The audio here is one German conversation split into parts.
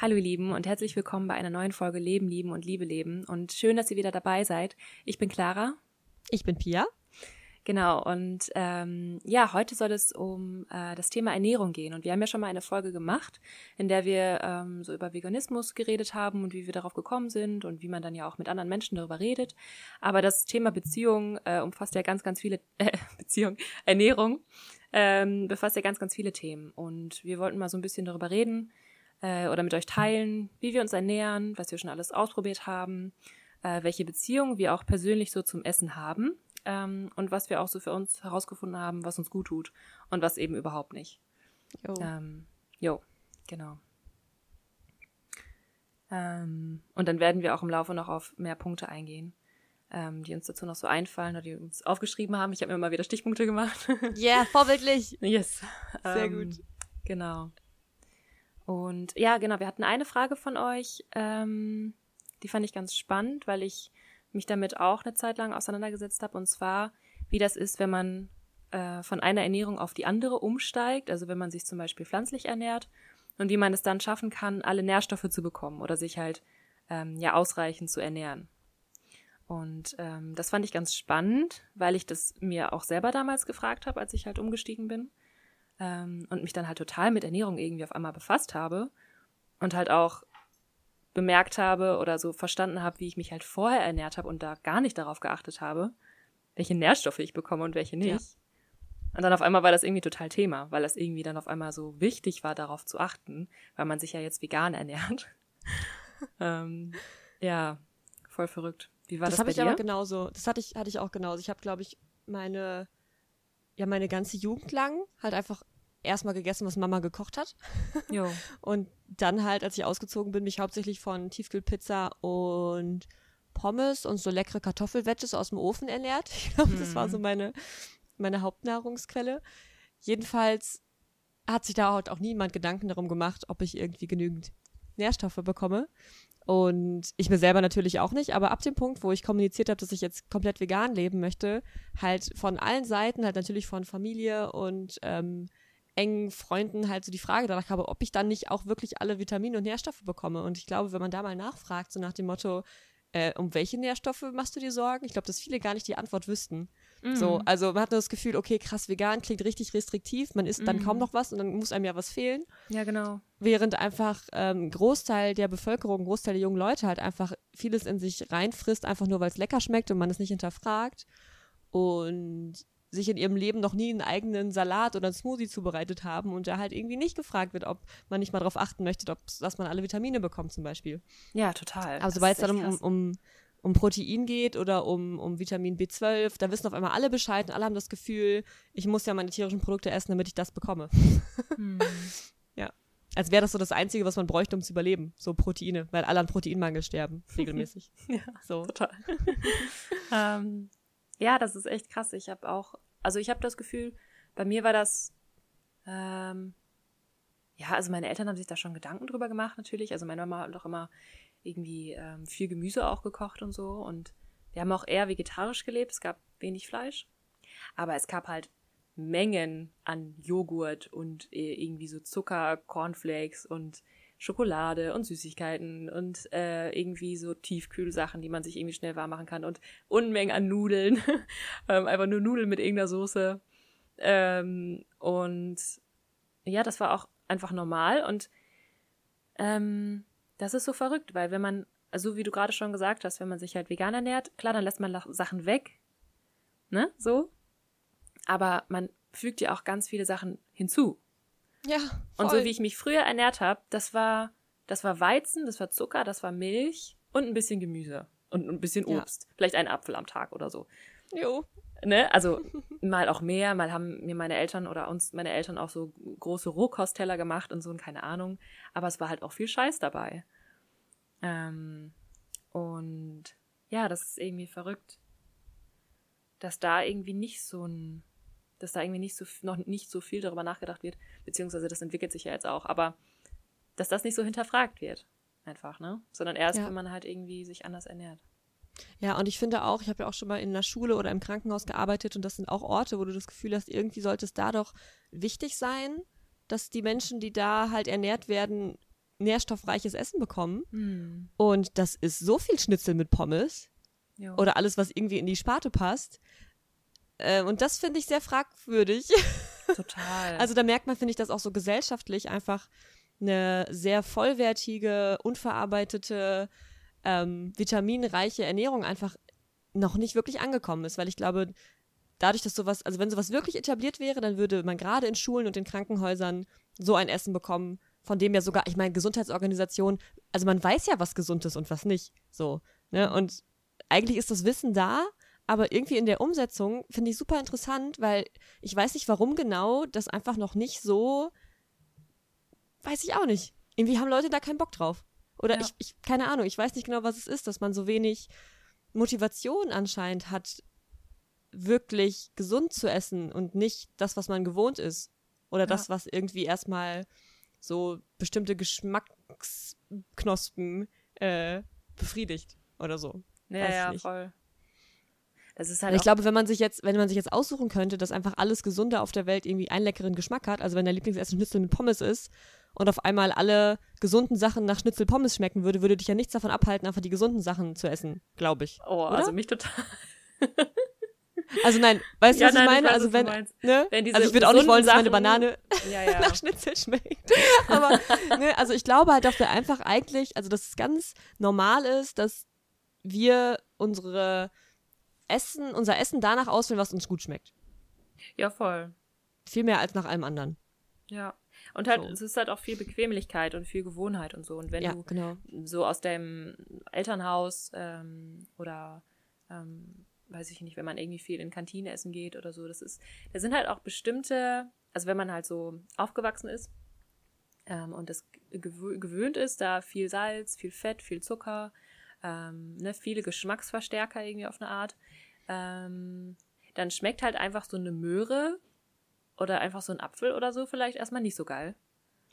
Hallo ihr Lieben und herzlich willkommen bei einer neuen Folge Leben, Lieben und Liebe leben. Und schön, dass ihr wieder dabei seid. Ich bin Clara. Ich bin Pia. Genau, und ähm, ja, heute soll es um äh, das Thema Ernährung gehen. Und wir haben ja schon mal eine Folge gemacht, in der wir ähm, so über Veganismus geredet haben und wie wir darauf gekommen sind und wie man dann ja auch mit anderen Menschen darüber redet. Aber das Thema Beziehung äh, umfasst ja ganz, ganz viele äh, Beziehung, Ernährung ähm, befasst ja ganz, ganz viele Themen. Und wir wollten mal so ein bisschen darüber reden, äh, oder mit euch teilen, wie wir uns ernähren, was wir schon alles ausprobiert haben, äh, welche Beziehungen wir auch persönlich so zum Essen haben ähm, und was wir auch so für uns herausgefunden haben, was uns gut tut und was eben überhaupt nicht. Jo, ähm, jo genau. Ähm, und dann werden wir auch im Laufe noch auf mehr Punkte eingehen, ähm, die uns dazu noch so einfallen oder die uns aufgeschrieben haben. Ich habe mir mal wieder Stichpunkte gemacht. Ja, yeah, vorbildlich. Yes. Sehr ähm, gut. Genau. Und ja, genau, wir hatten eine Frage von euch, ähm, die fand ich ganz spannend, weil ich mich damit auch eine Zeit lang auseinandergesetzt habe. Und zwar, wie das ist, wenn man äh, von einer Ernährung auf die andere umsteigt, also wenn man sich zum Beispiel pflanzlich ernährt und wie man es dann schaffen kann, alle Nährstoffe zu bekommen oder sich halt ähm, ja ausreichend zu ernähren. Und ähm, das fand ich ganz spannend, weil ich das mir auch selber damals gefragt habe, als ich halt umgestiegen bin ähm, und mich dann halt total mit Ernährung irgendwie auf einmal befasst habe und halt auch bemerkt habe oder so verstanden habe, wie ich mich halt vorher ernährt habe und da gar nicht darauf geachtet habe, welche Nährstoffe ich bekomme und welche nicht. Ja. Und dann auf einmal war das irgendwie total Thema, weil das irgendwie dann auf einmal so wichtig war, darauf zu achten, weil man sich ja jetzt vegan ernährt. ähm, ja, voll verrückt. Wie war das, das habe ich aber genauso. Das hatte ich, hatte ich auch genauso. Ich habe, glaube ich, meine, ja, meine ganze Jugend lang halt einfach erstmal gegessen, was Mama gekocht hat. Jo. und dann halt, als ich ausgezogen bin, mich hauptsächlich von Tiefkühlpizza und Pommes und so leckere Kartoffelwedges aus dem Ofen ernährt. Ich glaube, das war so mhm. meine, meine Hauptnahrungsquelle. Jedenfalls hat sich da halt auch niemand Gedanken darum gemacht, ob ich irgendwie genügend Nährstoffe bekomme. Und ich mir selber natürlich auch nicht, aber ab dem Punkt, wo ich kommuniziert habe, dass ich jetzt komplett vegan leben möchte, halt von allen Seiten, halt natürlich von Familie und ähm, engen Freunden halt so die Frage danach habe, ob ich dann nicht auch wirklich alle Vitamine und Nährstoffe bekomme. Und ich glaube, wenn man da mal nachfragt, so nach dem Motto, äh, um welche Nährstoffe machst du dir Sorgen? Ich glaube, dass viele gar nicht die Antwort wüssten. Mm. So, also man hat das Gefühl, okay, krass, vegan klingt richtig restriktiv, man isst mm. dann kaum noch was und dann muss einem ja was fehlen. Ja, genau. Während einfach ähm, Großteil der Bevölkerung, Großteil der jungen Leute halt einfach vieles in sich reinfrisst, einfach nur weil es lecker schmeckt und man es nicht hinterfragt. Und sich in ihrem Leben noch nie einen eigenen Salat oder einen Smoothie zubereitet haben und da halt irgendwie nicht gefragt wird, ob man nicht mal darauf achten möchte, ob, dass man alle Vitamine bekommt zum Beispiel. Ja, total. Aber sobald es dann um, um, um Protein geht oder um, um Vitamin B12, da wissen auf einmal alle Bescheid und alle haben das Gefühl, ich muss ja meine tierischen Produkte essen, damit ich das bekomme. Hm. ja. Als wäre das so das Einzige, was man bräuchte, um zu überleben. So Proteine, weil alle an Proteinmangel sterben, regelmäßig. ja, so. total. ähm, ja, das ist echt krass. Ich habe auch, also ich habe das Gefühl, bei mir war das, ähm, ja, also meine Eltern haben sich da schon Gedanken drüber gemacht natürlich. Also meine Mama hat doch immer irgendwie ähm, viel Gemüse auch gekocht und so. Und wir haben auch eher vegetarisch gelebt. Es gab wenig Fleisch. Aber es gab halt Mengen an Joghurt und äh, irgendwie so Zucker, Cornflakes und Schokolade und Süßigkeiten und äh, irgendwie so Tiefkühlsachen, die man sich irgendwie schnell warm machen kann und Unmengen an Nudeln. ähm, einfach nur Nudeln mit irgendeiner Soße. Ähm, und ja, das war auch einfach normal und ähm, das ist so verrückt, weil wenn man, also wie du gerade schon gesagt hast, wenn man sich halt vegan ernährt, klar, dann lässt man Sachen weg, ne, so, aber man fügt ja auch ganz viele Sachen hinzu. Ja. Voll. Und so wie ich mich früher ernährt habe, das war, das war Weizen, das war Zucker, das war Milch und ein bisschen Gemüse und ein bisschen Obst. Ja. Vielleicht ein Apfel am Tag oder so. Jo. Ne? Also mal auch mehr, mal haben mir meine Eltern oder uns meine Eltern auch so große Rohkostteller gemacht und so und keine Ahnung. Aber es war halt auch viel Scheiß dabei. Ähm, und ja, das ist irgendwie verrückt, dass da irgendwie nicht so ein dass da irgendwie nicht so, noch nicht so viel darüber nachgedacht wird, beziehungsweise das entwickelt sich ja jetzt auch, aber dass das nicht so hinterfragt wird, einfach, ne? Sondern erst, ja. wenn man halt irgendwie sich anders ernährt. Ja, und ich finde auch, ich habe ja auch schon mal in der Schule oder im Krankenhaus gearbeitet und das sind auch Orte, wo du das Gefühl hast, irgendwie sollte es da doch wichtig sein, dass die Menschen, die da halt ernährt werden, nährstoffreiches Essen bekommen. Mm. Und das ist so viel Schnitzel mit Pommes. Jo. Oder alles, was irgendwie in die Sparte passt. Äh, und das finde ich sehr fragwürdig. Total. also da merkt man, finde ich, dass auch so gesellschaftlich einfach eine sehr vollwertige, unverarbeitete, ähm, vitaminreiche Ernährung einfach noch nicht wirklich angekommen ist, weil ich glaube, dadurch, dass sowas, also wenn sowas wirklich etabliert wäre, dann würde man gerade in Schulen und in Krankenhäusern so ein Essen bekommen, von dem ja sogar, ich meine, Gesundheitsorganisation, also man weiß ja, was gesund ist und was nicht. So, ne? Und eigentlich ist das Wissen da, aber irgendwie in der Umsetzung finde ich super interessant, weil ich weiß nicht, warum genau das einfach noch nicht so, weiß ich auch nicht. Irgendwie haben Leute da keinen Bock drauf. Oder ja. ich, ich, keine Ahnung, ich weiß nicht genau, was es ist, dass man so wenig Motivation anscheinend hat, wirklich gesund zu essen und nicht das, was man gewohnt ist. Oder ja. das, was irgendwie erstmal so bestimmte Geschmacksknospen äh, befriedigt oder so. Ja, ja, voll. Das ist halt ich glaube, wenn man sich jetzt, wenn man sich jetzt aussuchen könnte, dass einfach alles Gesunde auf der Welt irgendwie einen leckeren Geschmack hat, also wenn der Lieblingsessen Schnitzel mit Pommes ist und auf einmal alle gesunden Sachen nach Schnitzel Pommes schmecken würde, würde dich ja nichts davon abhalten, einfach die gesunden Sachen zu essen, glaube ich. Oh, oder? also mich total. Also nein, weißt du, ja, was nein, ich meine? Ich weiß, also wenn, ne? wenn also ich würde auch nicht wollen, dass meine Banane ja, ja. nach Schnitzel schmeckt. Aber ne, also ich glaube halt, dass wir einfach eigentlich, also dass es ganz normal ist, dass wir unsere Essen, unser Essen danach auswählen, was uns gut schmeckt. Ja, voll. Viel mehr als nach allem anderen. Ja. Und halt, so. es ist halt auch viel Bequemlichkeit und viel Gewohnheit und so. Und wenn ja, du genau. so aus deinem Elternhaus ähm, oder ähm, weiß ich nicht, wenn man irgendwie viel in Kantine essen geht oder so, das ist, da sind halt auch bestimmte, also wenn man halt so aufgewachsen ist ähm, und das gewö gewöhnt ist, da viel Salz, viel Fett, viel Zucker, ähm, ne, viele Geschmacksverstärker irgendwie auf eine Art, ähm, dann schmeckt halt einfach so eine Möhre oder einfach so ein Apfel oder so vielleicht erstmal nicht so geil.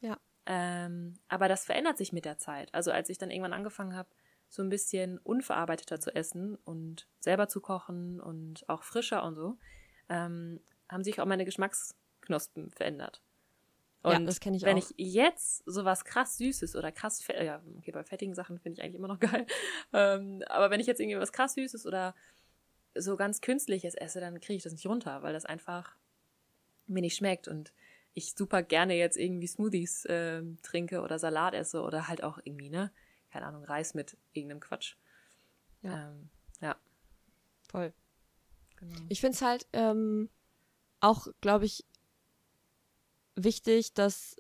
Ja. Ähm, aber das verändert sich mit der Zeit. Also als ich dann irgendwann angefangen habe, so ein bisschen unverarbeiteter zu essen und selber zu kochen und auch frischer und so, ähm, haben sich auch meine Geschmacksknospen verändert. Und ja, das kenne ich wenn auch. ich jetzt sowas krass Süßes oder krass, ja, okay, bei fettigen Sachen finde ich eigentlich immer noch geil, ähm, aber wenn ich jetzt irgendwie was krass Süßes oder so ganz Künstliches esse, dann kriege ich das nicht runter, weil das einfach mir nicht schmeckt und ich super gerne jetzt irgendwie Smoothies äh, trinke oder Salat esse oder halt auch irgendwie, ne, keine Ahnung, Reis mit irgendeinem Quatsch. Ja. Ähm, ja. Voll. Genau. Ich finde es halt ähm, auch, glaube ich, wichtig, dass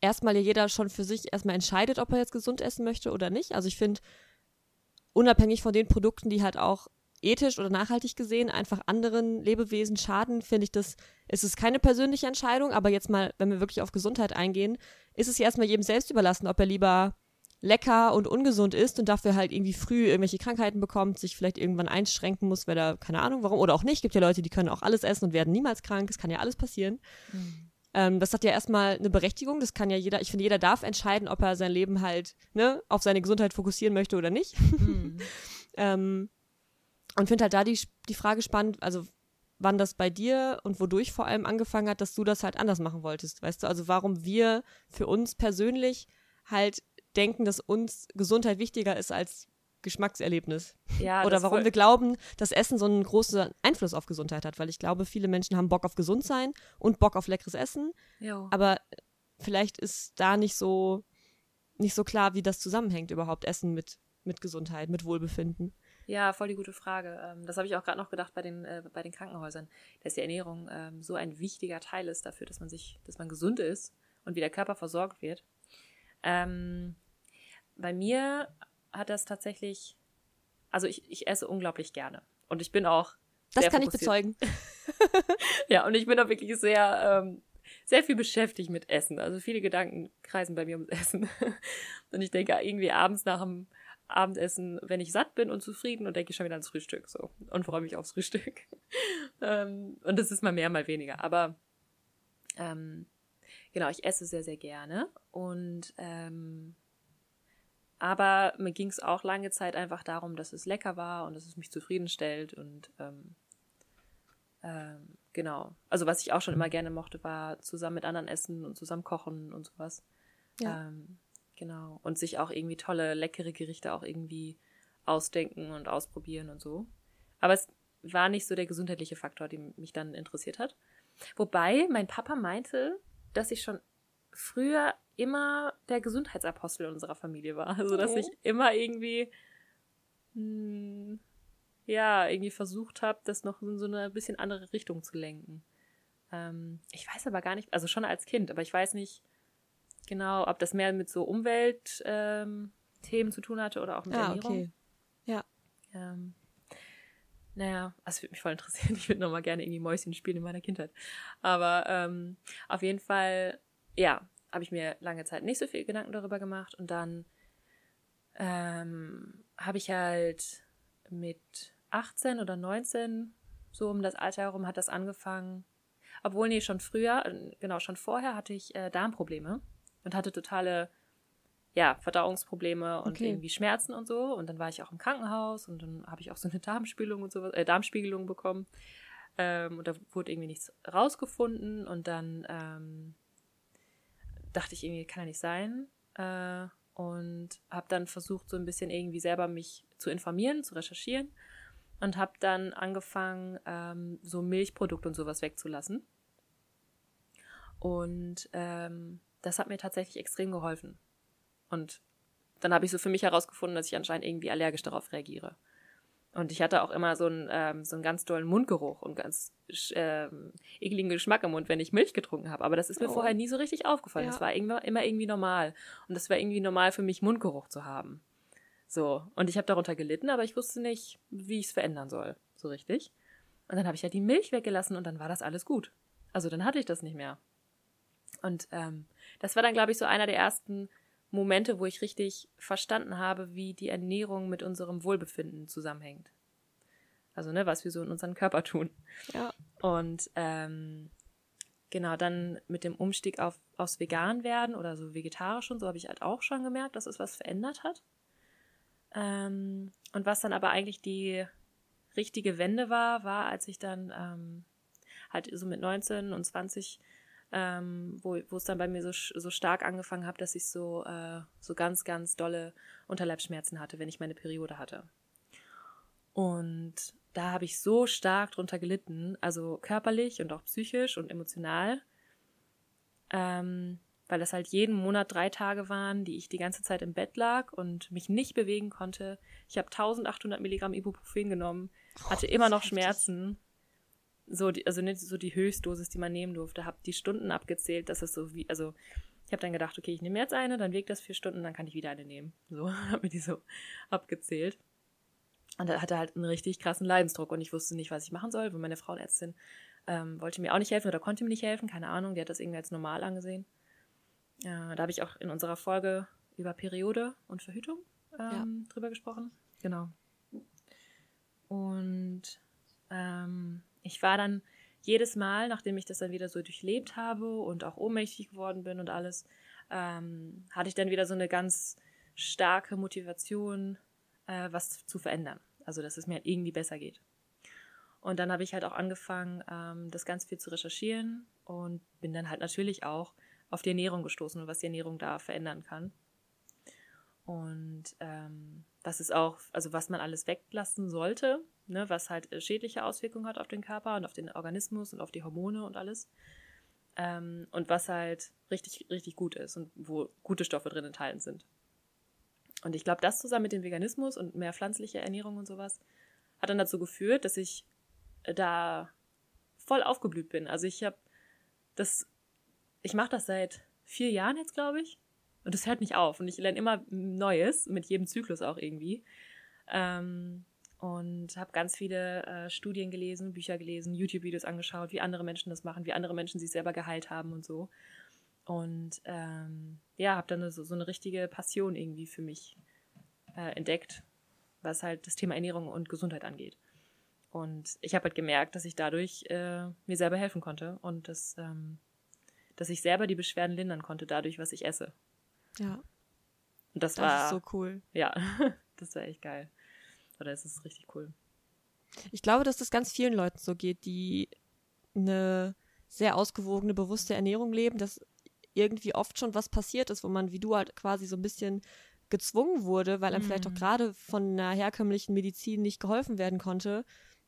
erstmal jeder schon für sich erstmal entscheidet, ob er jetzt gesund essen möchte oder nicht. Also ich finde, unabhängig von den Produkten, die halt auch ethisch oder nachhaltig gesehen einfach anderen Lebewesen schaden, finde ich das, ist es keine persönliche Entscheidung, aber jetzt mal, wenn wir wirklich auf Gesundheit eingehen, ist es ja erstmal jedem selbst überlassen, ob er lieber lecker und ungesund ist und dafür halt irgendwie früh irgendwelche Krankheiten bekommt, sich vielleicht irgendwann einschränken muss, weil er, keine Ahnung warum, oder auch nicht. Gibt ja Leute, die können auch alles essen und werden niemals krank. Es kann ja alles passieren. Mhm. Ähm, das hat ja erstmal eine Berechtigung. Das kann ja jeder, ich finde, jeder darf entscheiden, ob er sein Leben halt ne, auf seine Gesundheit fokussieren möchte oder nicht. Mhm. ähm, und finde halt da die, die Frage spannend, also wann das bei dir und wodurch vor allem angefangen hat, dass du das halt anders machen wolltest, weißt du? Also warum wir für uns persönlich halt denken, dass uns Gesundheit wichtiger ist als Geschmackserlebnis. Ja, Oder warum wir glauben, dass Essen so einen großen Einfluss auf Gesundheit hat. Weil ich glaube, viele Menschen haben Bock auf Gesundsein und Bock auf leckeres Essen. Jo. Aber vielleicht ist da nicht so, nicht so klar, wie das zusammenhängt überhaupt, Essen mit, mit Gesundheit, mit Wohlbefinden. Ja, voll die gute Frage. Ähm, das habe ich auch gerade noch gedacht bei den, äh, bei den Krankenhäusern, dass die Ernährung ähm, so ein wichtiger Teil ist dafür, dass man sich, dass man gesund ist und wie der Körper versorgt wird. Ähm, bei mir hat das tatsächlich, also ich, ich esse unglaublich gerne. Und ich bin auch. Das kann fokussiert. ich bezeugen. ja, und ich bin auch wirklich sehr, ähm, sehr viel beschäftigt mit Essen. Also viele Gedanken kreisen bei mir ums Essen. und ich denke irgendwie abends nach dem Abendessen, wenn ich satt bin und zufrieden und denke ich schon wieder ans Frühstück so und freue mich aufs Frühstück. ähm, und das ist mal mehr, mal weniger. Aber ähm, genau, ich esse sehr, sehr gerne und ähm, aber mir ging es auch lange Zeit einfach darum, dass es lecker war und dass es mich zufriedenstellt und ähm, ähm, genau. Also was ich auch schon immer gerne mochte, war zusammen mit anderen essen und zusammen kochen und sowas. Ja. Ähm, genau. Und sich auch irgendwie tolle, leckere Gerichte auch irgendwie ausdenken und ausprobieren und so. Aber es war nicht so der gesundheitliche Faktor, der mich dann interessiert hat. Wobei mein Papa meinte, dass ich schon früher immer der Gesundheitsapostel unserer Familie war. Also, dass ich immer irgendwie, mh, hm, ja, irgendwie versucht habe, das noch in so eine bisschen andere Richtung zu lenken. Ähm, ich weiß aber gar nicht, also schon als Kind, aber ich weiß nicht genau, ob das mehr mit so Umweltthemen ähm, zu tun hatte oder auch mit ah, Ernährung. Okay. Ja. Ähm, naja, das würde mich voll interessieren. Ich würde nochmal gerne irgendwie Mäuschen spielen in meiner Kindheit. Aber ähm, auf jeden Fall, ja, habe ich mir lange Zeit nicht so viel Gedanken darüber gemacht. Und dann ähm, habe ich halt mit 18 oder 19, so um das Alter herum, hat das angefangen. Obwohl, nee, schon früher, äh, genau, schon vorher hatte ich äh, Darmprobleme und hatte totale ja, Verdauungsprobleme und okay. irgendwie Schmerzen und so. Und dann war ich auch im Krankenhaus und dann habe ich auch so eine Darmspiegelung und sowas, äh, Darmspiegelung bekommen. Ähm, und da wurde irgendwie nichts rausgefunden und dann ähm, dachte ich irgendwie, kann ja nicht sein. Äh, und habe dann versucht, so ein bisschen irgendwie selber mich zu informieren, zu recherchieren und habe dann angefangen, ähm, so Milchprodukte und sowas wegzulassen. Und ähm, das hat mir tatsächlich extrem geholfen. Und dann habe ich so für mich herausgefunden, dass ich anscheinend irgendwie allergisch darauf reagiere. Und ich hatte auch immer so einen, ähm, so einen ganz dollen Mundgeruch und ganz ähm, ekligen Geschmack im Mund, wenn ich Milch getrunken habe. Aber das ist mir oh. vorher nie so richtig aufgefallen. Es war immer, immer irgendwie normal. Und es war irgendwie normal für mich, Mundgeruch zu haben. So. Und ich habe darunter gelitten, aber ich wusste nicht, wie ich es verändern soll. So richtig. Und dann habe ich halt die Milch weggelassen und dann war das alles gut. Also dann hatte ich das nicht mehr. Und ähm, das war dann, glaube ich, so einer der ersten Momente, wo ich richtig verstanden habe, wie die Ernährung mit unserem Wohlbefinden zusammenhängt. Also, ne, was wir so in unserem Körper tun. Ja. Und ähm, genau, dann mit dem Umstieg auf, aufs Vegan werden oder so vegetarisch und so habe ich halt auch schon gemerkt, dass es was verändert hat. Ähm, und was dann aber eigentlich die richtige Wende war, war, als ich dann ähm, halt so mit 19 und 20 ähm, wo, wo es dann bei mir so, so stark angefangen hat, dass ich so, äh, so ganz, ganz dolle Unterleibsschmerzen hatte, wenn ich meine Periode hatte. Und da habe ich so stark drunter gelitten, also körperlich und auch psychisch und emotional, ähm, weil das halt jeden Monat drei Tage waren, die ich die ganze Zeit im Bett lag und mich nicht bewegen konnte. Ich habe 1800 Milligramm Ibuprofen genommen, hatte oh, immer noch Schmerzen so die, also nicht so die Höchstdosis, die man nehmen durfte, habe die Stunden abgezählt, dass es so wie, also ich habe dann gedacht, okay, ich nehme jetzt eine, dann wirkt das vier Stunden, dann kann ich wieder eine nehmen. So, habe mir die so abgezählt. Und da hatte halt einen richtig krassen Leidensdruck und ich wusste nicht, was ich machen soll, weil meine Frauenärztin ähm, wollte mir auch nicht helfen oder konnte mir nicht helfen, keine Ahnung, die hat das irgendwie als normal angesehen. Äh, da habe ich auch in unserer Folge über Periode und Verhütung ähm, ja. drüber gesprochen. Genau. Und ähm, ich war dann jedes Mal, nachdem ich das dann wieder so durchlebt habe und auch ohnmächtig geworden bin und alles, ähm, hatte ich dann wieder so eine ganz starke Motivation, äh, was zu verändern. Also, dass es mir halt irgendwie besser geht. Und dann habe ich halt auch angefangen, ähm, das ganz viel zu recherchieren und bin dann halt natürlich auch auf die Ernährung gestoßen und was die Ernährung da verändern kann. Und ähm, was ist auch, also was man alles weglassen sollte, ne, was halt äh, schädliche Auswirkungen hat auf den Körper und auf den Organismus und auf die Hormone und alles. Ähm, und was halt richtig, richtig gut ist und wo gute Stoffe drin enthalten sind. Und ich glaube, das zusammen mit dem Veganismus und mehr pflanzliche Ernährung und sowas hat dann dazu geführt, dass ich äh, da voll aufgeblüht bin. Also ich habe das, ich mache das seit vier Jahren jetzt, glaube ich. Und das hört nicht auf. Und ich lerne immer Neues, mit jedem Zyklus auch irgendwie. Ähm, und habe ganz viele äh, Studien gelesen, Bücher gelesen, YouTube-Videos angeschaut, wie andere Menschen das machen, wie andere Menschen sich selber geheilt haben und so. Und ähm, ja, habe dann so, so eine richtige Passion irgendwie für mich äh, entdeckt, was halt das Thema Ernährung und Gesundheit angeht. Und ich habe halt gemerkt, dass ich dadurch äh, mir selber helfen konnte und dass, ähm, dass ich selber die Beschwerden lindern konnte, dadurch, was ich esse. Ja. Und das, das war. ist so cool. Ja, das war echt geil. Oder ist es richtig cool? Ich glaube, dass das ganz vielen Leuten so geht, die eine sehr ausgewogene, bewusste Ernährung leben. Das irgendwie oft schon was passiert ist, wo man wie du halt quasi so ein bisschen gezwungen wurde, weil einem mhm. vielleicht auch gerade von einer herkömmlichen Medizin nicht geholfen werden konnte,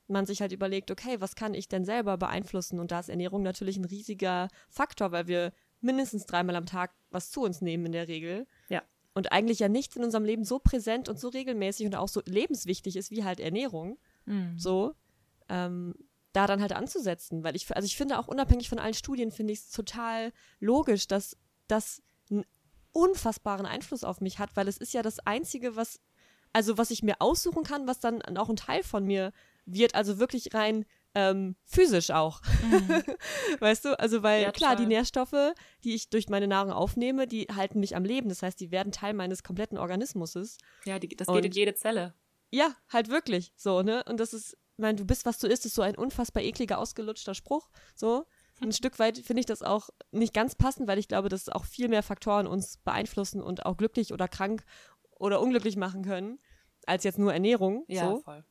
man sich halt überlegt, okay, was kann ich denn selber beeinflussen? Und da ist Ernährung natürlich ein riesiger Faktor, weil wir mindestens dreimal am Tag was zu uns nehmen in der Regel. Ja. Und eigentlich ja nichts in unserem Leben so präsent und so regelmäßig und auch so lebenswichtig ist wie halt Ernährung. Mhm. So. Ähm, da dann halt anzusetzen, weil ich, also ich finde auch unabhängig von allen Studien, finde ich es total logisch, dass das einen unfassbaren Einfluss auf mich hat, weil es ist ja das Einzige, was, also was ich mir aussuchen kann, was dann auch ein Teil von mir wird, also wirklich rein ähm, physisch auch. Mhm. weißt du? Also, weil ja, klar, die Nährstoffe, die ich durch meine Nahrung aufnehme, die halten mich am Leben. Das heißt, die werden Teil meines kompletten Organismus. Ja, die, das geht in jede Zelle. Ja, halt wirklich. So, ne? Und das ist, ich meine, du bist, was du isst, ist so ein unfassbar ekliger, ausgelutschter Spruch. So. Ein Stück weit finde ich das auch nicht ganz passend, weil ich glaube, dass auch viel mehr Faktoren uns beeinflussen und auch glücklich oder krank oder unglücklich machen können, als jetzt nur Ernährung. Ja, so. voll.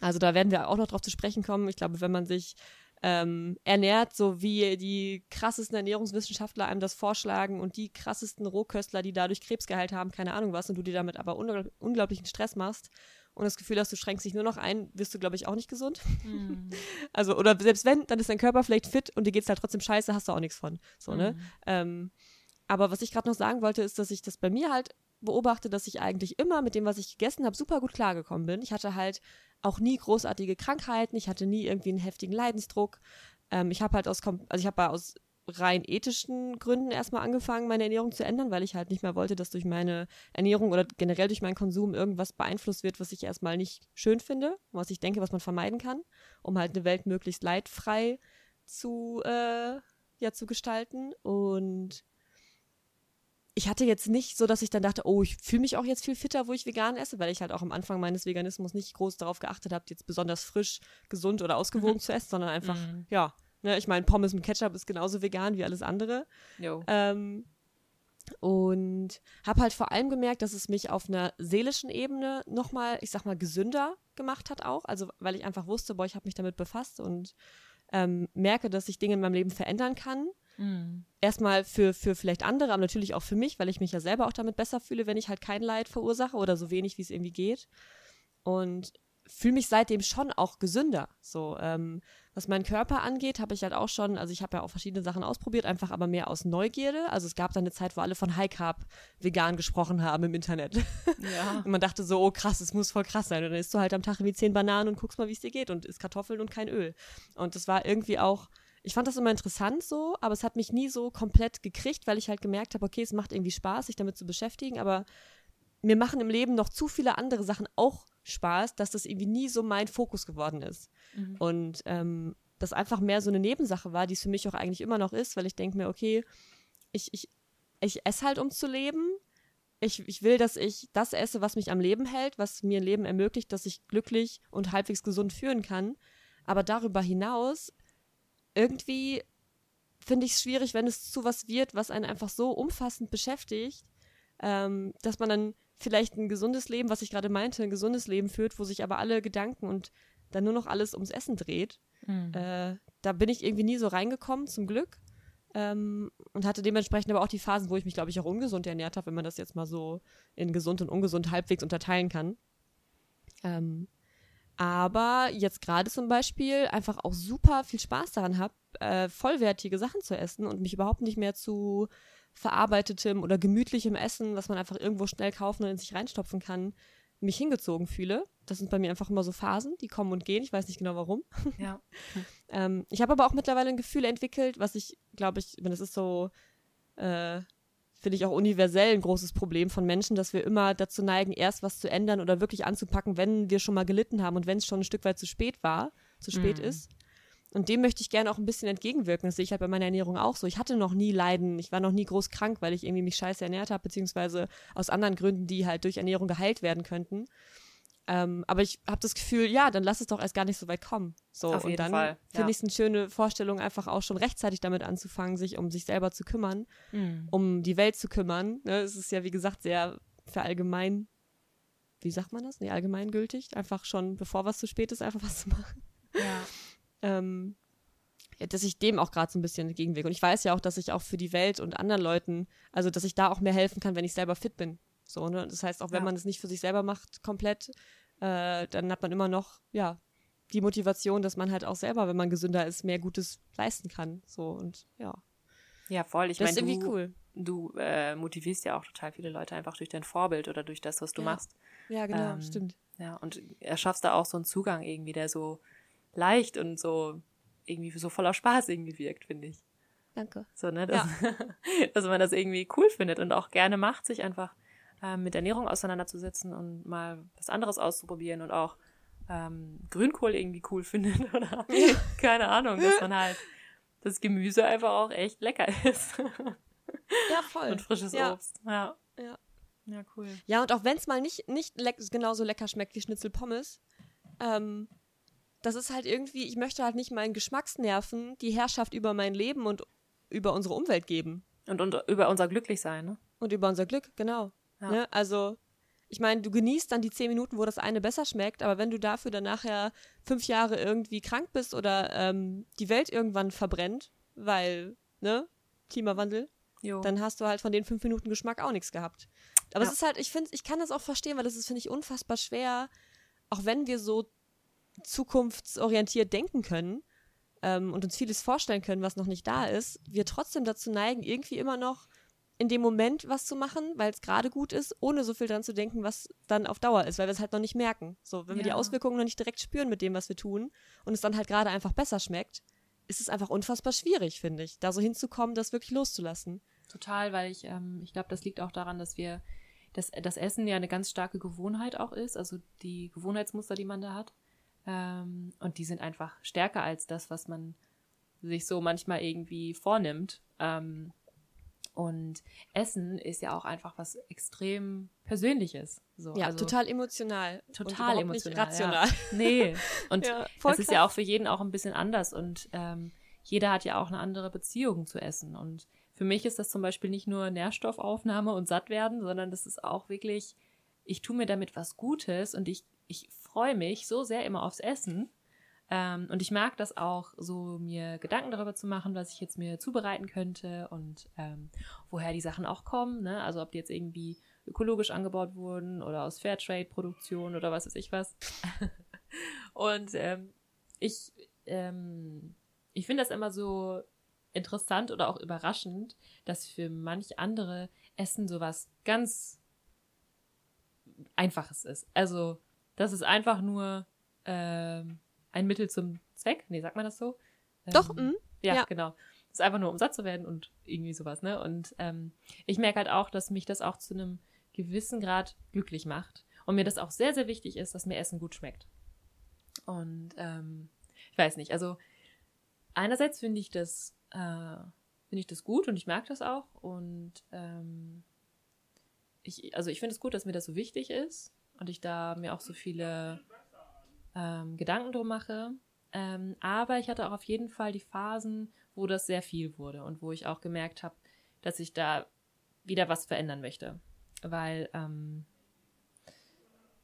Also da werden wir auch noch drauf zu sprechen kommen. Ich glaube, wenn man sich ähm, ernährt, so wie die krassesten Ernährungswissenschaftler einem das vorschlagen und die krassesten Rohköstler, die dadurch Krebs geheilt haben, keine Ahnung was, und du dir damit aber ungl unglaublichen Stress machst und das Gefühl hast, du schränkst dich nur noch ein, wirst du, glaube ich, auch nicht gesund. Mm. Also, oder selbst wenn, dann ist dein Körper vielleicht fit und dir geht es halt trotzdem scheiße, hast du auch nichts von. So, mm. ne? Mhm. Ähm, aber was ich gerade noch sagen wollte, ist, dass ich das bei mir halt beobachte, dass ich eigentlich immer mit dem, was ich gegessen habe, super gut klargekommen bin. Ich hatte halt auch nie großartige Krankheiten, ich hatte nie irgendwie einen heftigen Leidensdruck. Ähm, ich habe halt aus, also ich habe aus rein ethischen Gründen erstmal angefangen, meine Ernährung zu ändern, weil ich halt nicht mehr wollte, dass durch meine Ernährung oder generell durch meinen Konsum irgendwas beeinflusst wird, was ich erstmal nicht schön finde, was ich denke, was man vermeiden kann, um halt eine Welt möglichst leidfrei zu, äh, ja, zu gestalten. Und ich hatte jetzt nicht so, dass ich dann dachte, oh, ich fühle mich auch jetzt viel fitter, wo ich vegan esse, weil ich halt auch am Anfang meines Veganismus nicht groß darauf geachtet habe, jetzt besonders frisch, gesund oder ausgewogen zu essen, sondern einfach, mhm. ja, ne, ich meine, Pommes mit Ketchup ist genauso vegan wie alles andere. Ähm, und habe halt vor allem gemerkt, dass es mich auf einer seelischen Ebene nochmal, ich sag mal, gesünder gemacht hat auch. Also weil ich einfach wusste, boah, ich habe mich damit befasst und ähm, merke, dass ich Dinge in meinem Leben verändern kann. Mhm. Erstmal für, für vielleicht andere, aber natürlich auch für mich, weil ich mich ja selber auch damit besser fühle, wenn ich halt kein Leid verursache oder so wenig, wie es irgendwie geht. Und fühle mich seitdem schon auch gesünder. So, ähm, was meinen Körper angeht, habe ich halt auch schon, also ich habe ja auch verschiedene Sachen ausprobiert, einfach aber mehr aus Neugierde. Also es gab dann eine Zeit, wo alle von High Carb vegan gesprochen haben im Internet. Ja. und man dachte so, oh krass, es muss voll krass sein. Und dann isst du halt am Tag wie zehn Bananen und guckst mal, wie es dir geht und isst Kartoffeln und kein Öl. Und das war irgendwie auch, ich fand das immer interessant so, aber es hat mich nie so komplett gekriegt, weil ich halt gemerkt habe, okay, es macht irgendwie Spaß, sich damit zu beschäftigen, aber mir machen im Leben noch zu viele andere Sachen auch Spaß, dass das irgendwie nie so mein Fokus geworden ist. Mhm. Und ähm, das einfach mehr so eine Nebensache war, die es für mich auch eigentlich immer noch ist, weil ich denke mir, okay, ich, ich, ich esse halt, um zu leben. Ich, ich will, dass ich das esse, was mich am Leben hält, was mir ein Leben ermöglicht, dass ich glücklich und halbwegs gesund führen kann. Aber darüber hinaus, irgendwie finde ich es schwierig, wenn es zu was wird, was einen einfach so umfassend beschäftigt, ähm, dass man dann vielleicht ein gesundes Leben, was ich gerade meinte, ein gesundes Leben führt, wo sich aber alle Gedanken und dann nur noch alles ums Essen dreht. Mhm. Äh, da bin ich irgendwie nie so reingekommen, zum Glück. Ähm, und hatte dementsprechend aber auch die Phasen, wo ich mich, glaube ich, auch ungesund ernährt habe, wenn man das jetzt mal so in gesund und ungesund halbwegs unterteilen kann. Ähm, aber jetzt gerade zum Beispiel einfach auch super viel Spaß daran habe, äh, vollwertige Sachen zu essen und mich überhaupt nicht mehr zu verarbeitetem oder gemütlichem Essen, was man einfach irgendwo schnell kaufen und in sich reinstopfen kann, mich hingezogen fühle. Das sind bei mir einfach immer so Phasen, die kommen und gehen. Ich weiß nicht genau warum. Ja. ähm, ich habe aber auch mittlerweile ein Gefühl entwickelt, was ich, glaube ich, wenn es ist so, äh, finde ich auch universell ein großes Problem von Menschen, dass wir immer dazu neigen, erst was zu ändern oder wirklich anzupacken, wenn wir schon mal gelitten haben und wenn es schon ein Stück weit zu spät war, zu spät mm. ist. Und dem möchte ich gerne auch ein bisschen entgegenwirken. Das sehe ich halt bei meiner Ernährung auch so. Ich hatte noch nie Leiden. Ich war noch nie groß krank, weil ich irgendwie mich scheiße ernährt habe, beziehungsweise aus anderen Gründen, die halt durch Ernährung geheilt werden könnten. Ähm, aber ich habe das Gefühl, ja, dann lass es doch erst gar nicht so weit kommen. So, Auf und dann ja. finde ich es eine schöne Vorstellung, einfach auch schon rechtzeitig damit anzufangen, sich um sich selber zu kümmern, mhm. um die Welt zu kümmern. Ne, es ist ja, wie gesagt, sehr verallgemein, wie sagt man das? Nee, allgemeingültig. Einfach schon, bevor was zu spät ist, einfach was zu machen. Ja. Ähm, ja, dass ich dem auch gerade so ein bisschen entgegenwirke. Und ich weiß ja auch, dass ich auch für die Welt und anderen Leuten, also dass ich da auch mehr helfen kann, wenn ich selber fit bin. So, ne? Das heißt, auch wenn ja. man es nicht für sich selber macht, komplett, äh, dann hat man immer noch, ja, die Motivation, dass man halt auch selber, wenn man gesünder ist, mehr Gutes leisten kann. So und ja. Ja, voll. Ich meine, du, cool. du äh, motivierst ja auch total viele Leute einfach durch dein Vorbild oder durch das, was du ja. machst. Ja, genau, ähm, stimmt. Ja, und erschaffst da auch so einen Zugang irgendwie, der so leicht und so irgendwie so voller Spaß irgendwie wirkt, finde ich. Danke. So, ne? Dass, ja. dass man das irgendwie cool findet und auch gerne macht, sich einfach ähm, mit Ernährung auseinanderzusetzen und mal was anderes auszuprobieren und auch ähm, Grünkohl irgendwie cool findet oder ja. keine Ahnung, dass man halt das Gemüse einfach auch echt lecker ist. Ja, voll. Und frisches ja. Obst. Ja. Ja. Ja, cool. Ja, und auch wenn es mal nicht, nicht leck genauso lecker schmeckt wie Schnitzel Pommes, ähm, das ist halt irgendwie, ich möchte halt nicht meinen Geschmacksnerven die Herrschaft über mein Leben und über unsere Umwelt geben. Und, und über unser Glücklichsein, ne? Und über unser Glück, genau. Ja. Ne? Also, ich meine, du genießt dann die zehn Minuten, wo das eine besser schmeckt, aber wenn du dafür dann nachher fünf Jahre irgendwie krank bist oder ähm, die Welt irgendwann verbrennt, weil, ne, Klimawandel, jo. dann hast du halt von den fünf Minuten Geschmack auch nichts gehabt. Aber ja. es ist halt, ich finde, ich kann das auch verstehen, weil das ist, finde ich, unfassbar schwer, auch wenn wir so zukunftsorientiert denken können ähm, und uns vieles vorstellen können, was noch nicht da ist, wir trotzdem dazu neigen, irgendwie immer noch in dem Moment was zu machen, weil es gerade gut ist, ohne so viel dran zu denken, was dann auf Dauer ist, weil wir es halt noch nicht merken. So, wenn ja. wir die Auswirkungen noch nicht direkt spüren mit dem, was wir tun und es dann halt gerade einfach besser schmeckt, ist es einfach unfassbar schwierig, finde ich, da so hinzukommen, das wirklich loszulassen. Total, weil ich, ähm, ich glaube, das liegt auch daran, dass wir, dass das Essen ja eine ganz starke Gewohnheit auch ist, also die Gewohnheitsmuster, die man da hat. Ähm, und die sind einfach stärker als das, was man sich so manchmal irgendwie vornimmt. Ähm, und Essen ist ja auch einfach was extrem Persönliches. So. Ja, also, total emotional. Total emotional. rational. Ja. Nee. Und ja, es ist ja auch für jeden auch ein bisschen anders. Und ähm, jeder hat ja auch eine andere Beziehung zu Essen. Und für mich ist das zum Beispiel nicht nur Nährstoffaufnahme und Sattwerden, sondern das ist auch wirklich, ich tue mir damit was Gutes und ich, ich freue mich so sehr immer aufs Essen ähm, und ich mag das auch, so mir Gedanken darüber zu machen, was ich jetzt mir zubereiten könnte und ähm, woher die Sachen auch kommen. Ne? Also ob die jetzt irgendwie ökologisch angebaut wurden oder aus Fairtrade-Produktion oder was weiß ich was. und ähm, ich, ähm, ich finde das immer so interessant oder auch überraschend, dass für manch andere Essen sowas ganz Einfaches ist. Also, das ist einfach nur ähm, ein Mittel zum Zweck. Nee, sagt man das so? Doch, ähm, ja, ja, genau. Das ist einfach nur, um satt zu werden und irgendwie sowas, ne? Und ähm, ich merke halt auch, dass mich das auch zu einem gewissen Grad glücklich macht. Und mir das auch sehr, sehr wichtig ist, dass mir Essen gut schmeckt. Und ähm, ich weiß nicht, also einerseits finde ich das, äh, finde ich das gut und ich mag das auch. Und ähm, ich, also ich finde es gut, dass mir das so wichtig ist und ich da mir auch so viele ähm, Gedanken drum mache. Ähm, aber ich hatte auch auf jeden Fall die Phasen, wo das sehr viel wurde und wo ich auch gemerkt habe, dass ich da wieder was verändern möchte. Weil ähm,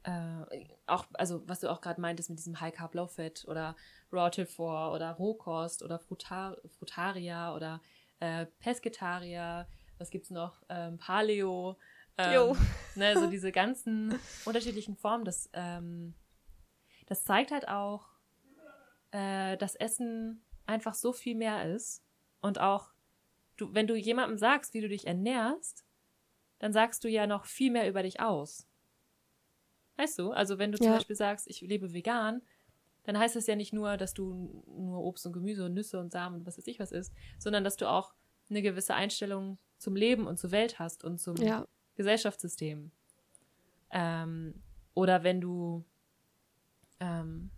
äh, auch, also was du auch gerade meintest mit diesem High Carb Low Fat oder Raw Till 4 oder Rohkost oder Frutar Frutaria oder äh, Pesketaria, was gibt's noch? Ähm, Paleo. Ähm, ne, so diese ganzen unterschiedlichen Formen des ähm, das zeigt halt auch, äh, dass Essen einfach so viel mehr ist. Und auch, du, wenn du jemandem sagst, wie du dich ernährst, dann sagst du ja noch viel mehr über dich aus. Weißt du? Also wenn du zum ja. Beispiel sagst, ich lebe vegan, dann heißt das ja nicht nur, dass du nur Obst und Gemüse und Nüsse und Samen und was weiß ich was isst, sondern dass du auch eine gewisse Einstellung zum Leben und zur Welt hast und zum ja. Gesellschaftssystem. Ähm, oder wenn du ähm,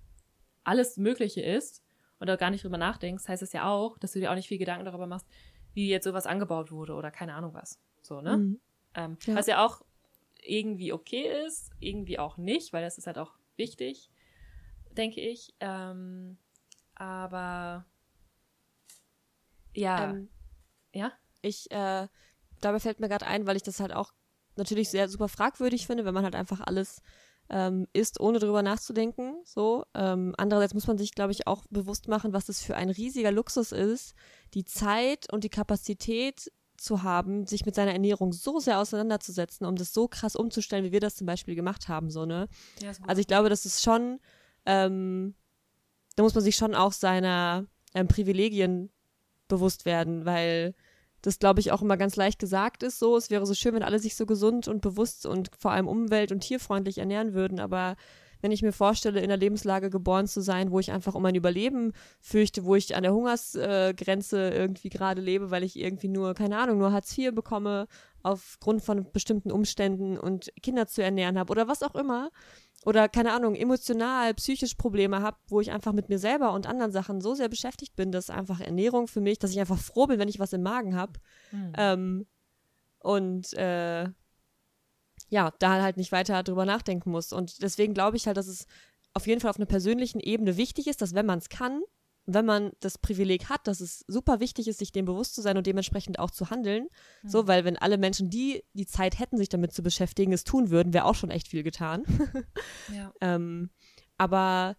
alles Mögliche ist und da gar nicht drüber nachdenkst, heißt es ja auch, dass du dir auch nicht viel Gedanken darüber machst, wie jetzt sowas angebaut wurde oder keine Ahnung was. So, ne? Mhm. Ähm, ja. Was ja auch irgendwie okay ist, irgendwie auch nicht, weil das ist halt auch wichtig, denke ich. Ähm, aber ja. Ähm, ja? Ich, äh, dabei fällt mir gerade ein, weil ich das halt auch natürlich sehr super fragwürdig finde, wenn man halt einfach alles ähm, isst, ohne drüber nachzudenken. So. Ähm, andererseits muss man sich, glaube ich, auch bewusst machen, was das für ein riesiger Luxus ist, die Zeit und die Kapazität zu haben, sich mit seiner Ernährung so sehr auseinanderzusetzen, um das so krass umzustellen, wie wir das zum Beispiel gemacht haben, so, ne? Ja, also ich glaube, das ist schon, ähm, da muss man sich schon auch seiner ähm, Privilegien bewusst werden, weil das, glaube ich, auch immer ganz leicht gesagt ist. So, es wäre so schön, wenn alle sich so gesund und bewusst und vor allem umwelt- und tierfreundlich ernähren würden. Aber wenn ich mir vorstelle, in einer Lebenslage geboren zu sein, wo ich einfach um mein Überleben fürchte, wo ich an der Hungersgrenze irgendwie gerade lebe, weil ich irgendwie nur, keine Ahnung, nur Hartz IV bekomme aufgrund von bestimmten Umständen und Kinder zu ernähren habe oder was auch immer, oder keine Ahnung, emotional, psychisch Probleme habe, wo ich einfach mit mir selber und anderen Sachen so sehr beschäftigt bin, dass einfach Ernährung für mich, dass ich einfach froh bin, wenn ich was im Magen habe. Mhm. Ähm, und äh, ja, da halt nicht weiter drüber nachdenken muss. Und deswegen glaube ich halt, dass es auf jeden Fall auf einer persönlichen Ebene wichtig ist, dass wenn man es kann, wenn man das Privileg hat, dass es super wichtig ist, sich dem bewusst zu sein und dementsprechend auch zu handeln. Mhm. So, weil wenn alle Menschen, die die Zeit hätten, sich damit zu beschäftigen, es tun würden, wäre auch schon echt viel getan. ja. ähm, aber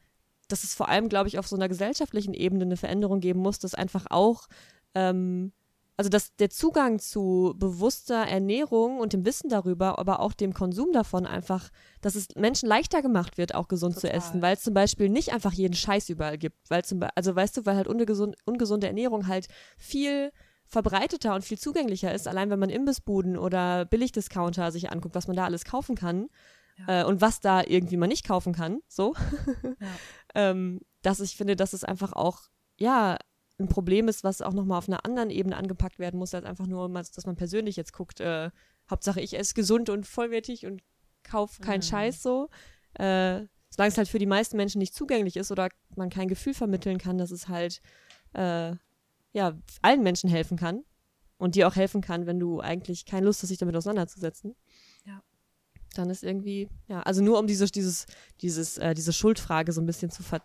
dass es vor allem, glaube ich, auf so einer gesellschaftlichen Ebene eine Veränderung geben muss, dass einfach auch ähm, also dass der Zugang zu bewusster Ernährung und dem Wissen darüber, aber auch dem Konsum davon einfach, dass es Menschen leichter gemacht wird, auch gesund Total. zu essen, weil es zum Beispiel nicht einfach jeden Scheiß überall gibt, weil zum also weißt du, weil halt ungesund, ungesunde Ernährung halt viel verbreiteter und viel zugänglicher ist, allein wenn man Imbissbuden oder Billigdiscounter sich anguckt, was man da alles kaufen kann ja. äh, und was da irgendwie man nicht kaufen kann, so, ja. ähm, dass ich finde, dass es einfach auch ja ein Problem ist, was auch nochmal auf einer anderen Ebene angepackt werden muss, als einfach nur, dass man persönlich jetzt guckt, äh, Hauptsache ich esse gesund und vollwertig und kauf keinen mhm. Scheiß so. Äh, solange es halt für die meisten Menschen nicht zugänglich ist oder man kein Gefühl vermitteln kann, dass es halt äh, ja allen Menschen helfen kann und dir auch helfen kann, wenn du eigentlich keine Lust hast, sich damit auseinanderzusetzen. Ja. Dann ist irgendwie, ja, also nur um diese, dieses, dieses, äh, diese Schuldfrage so ein bisschen zu ver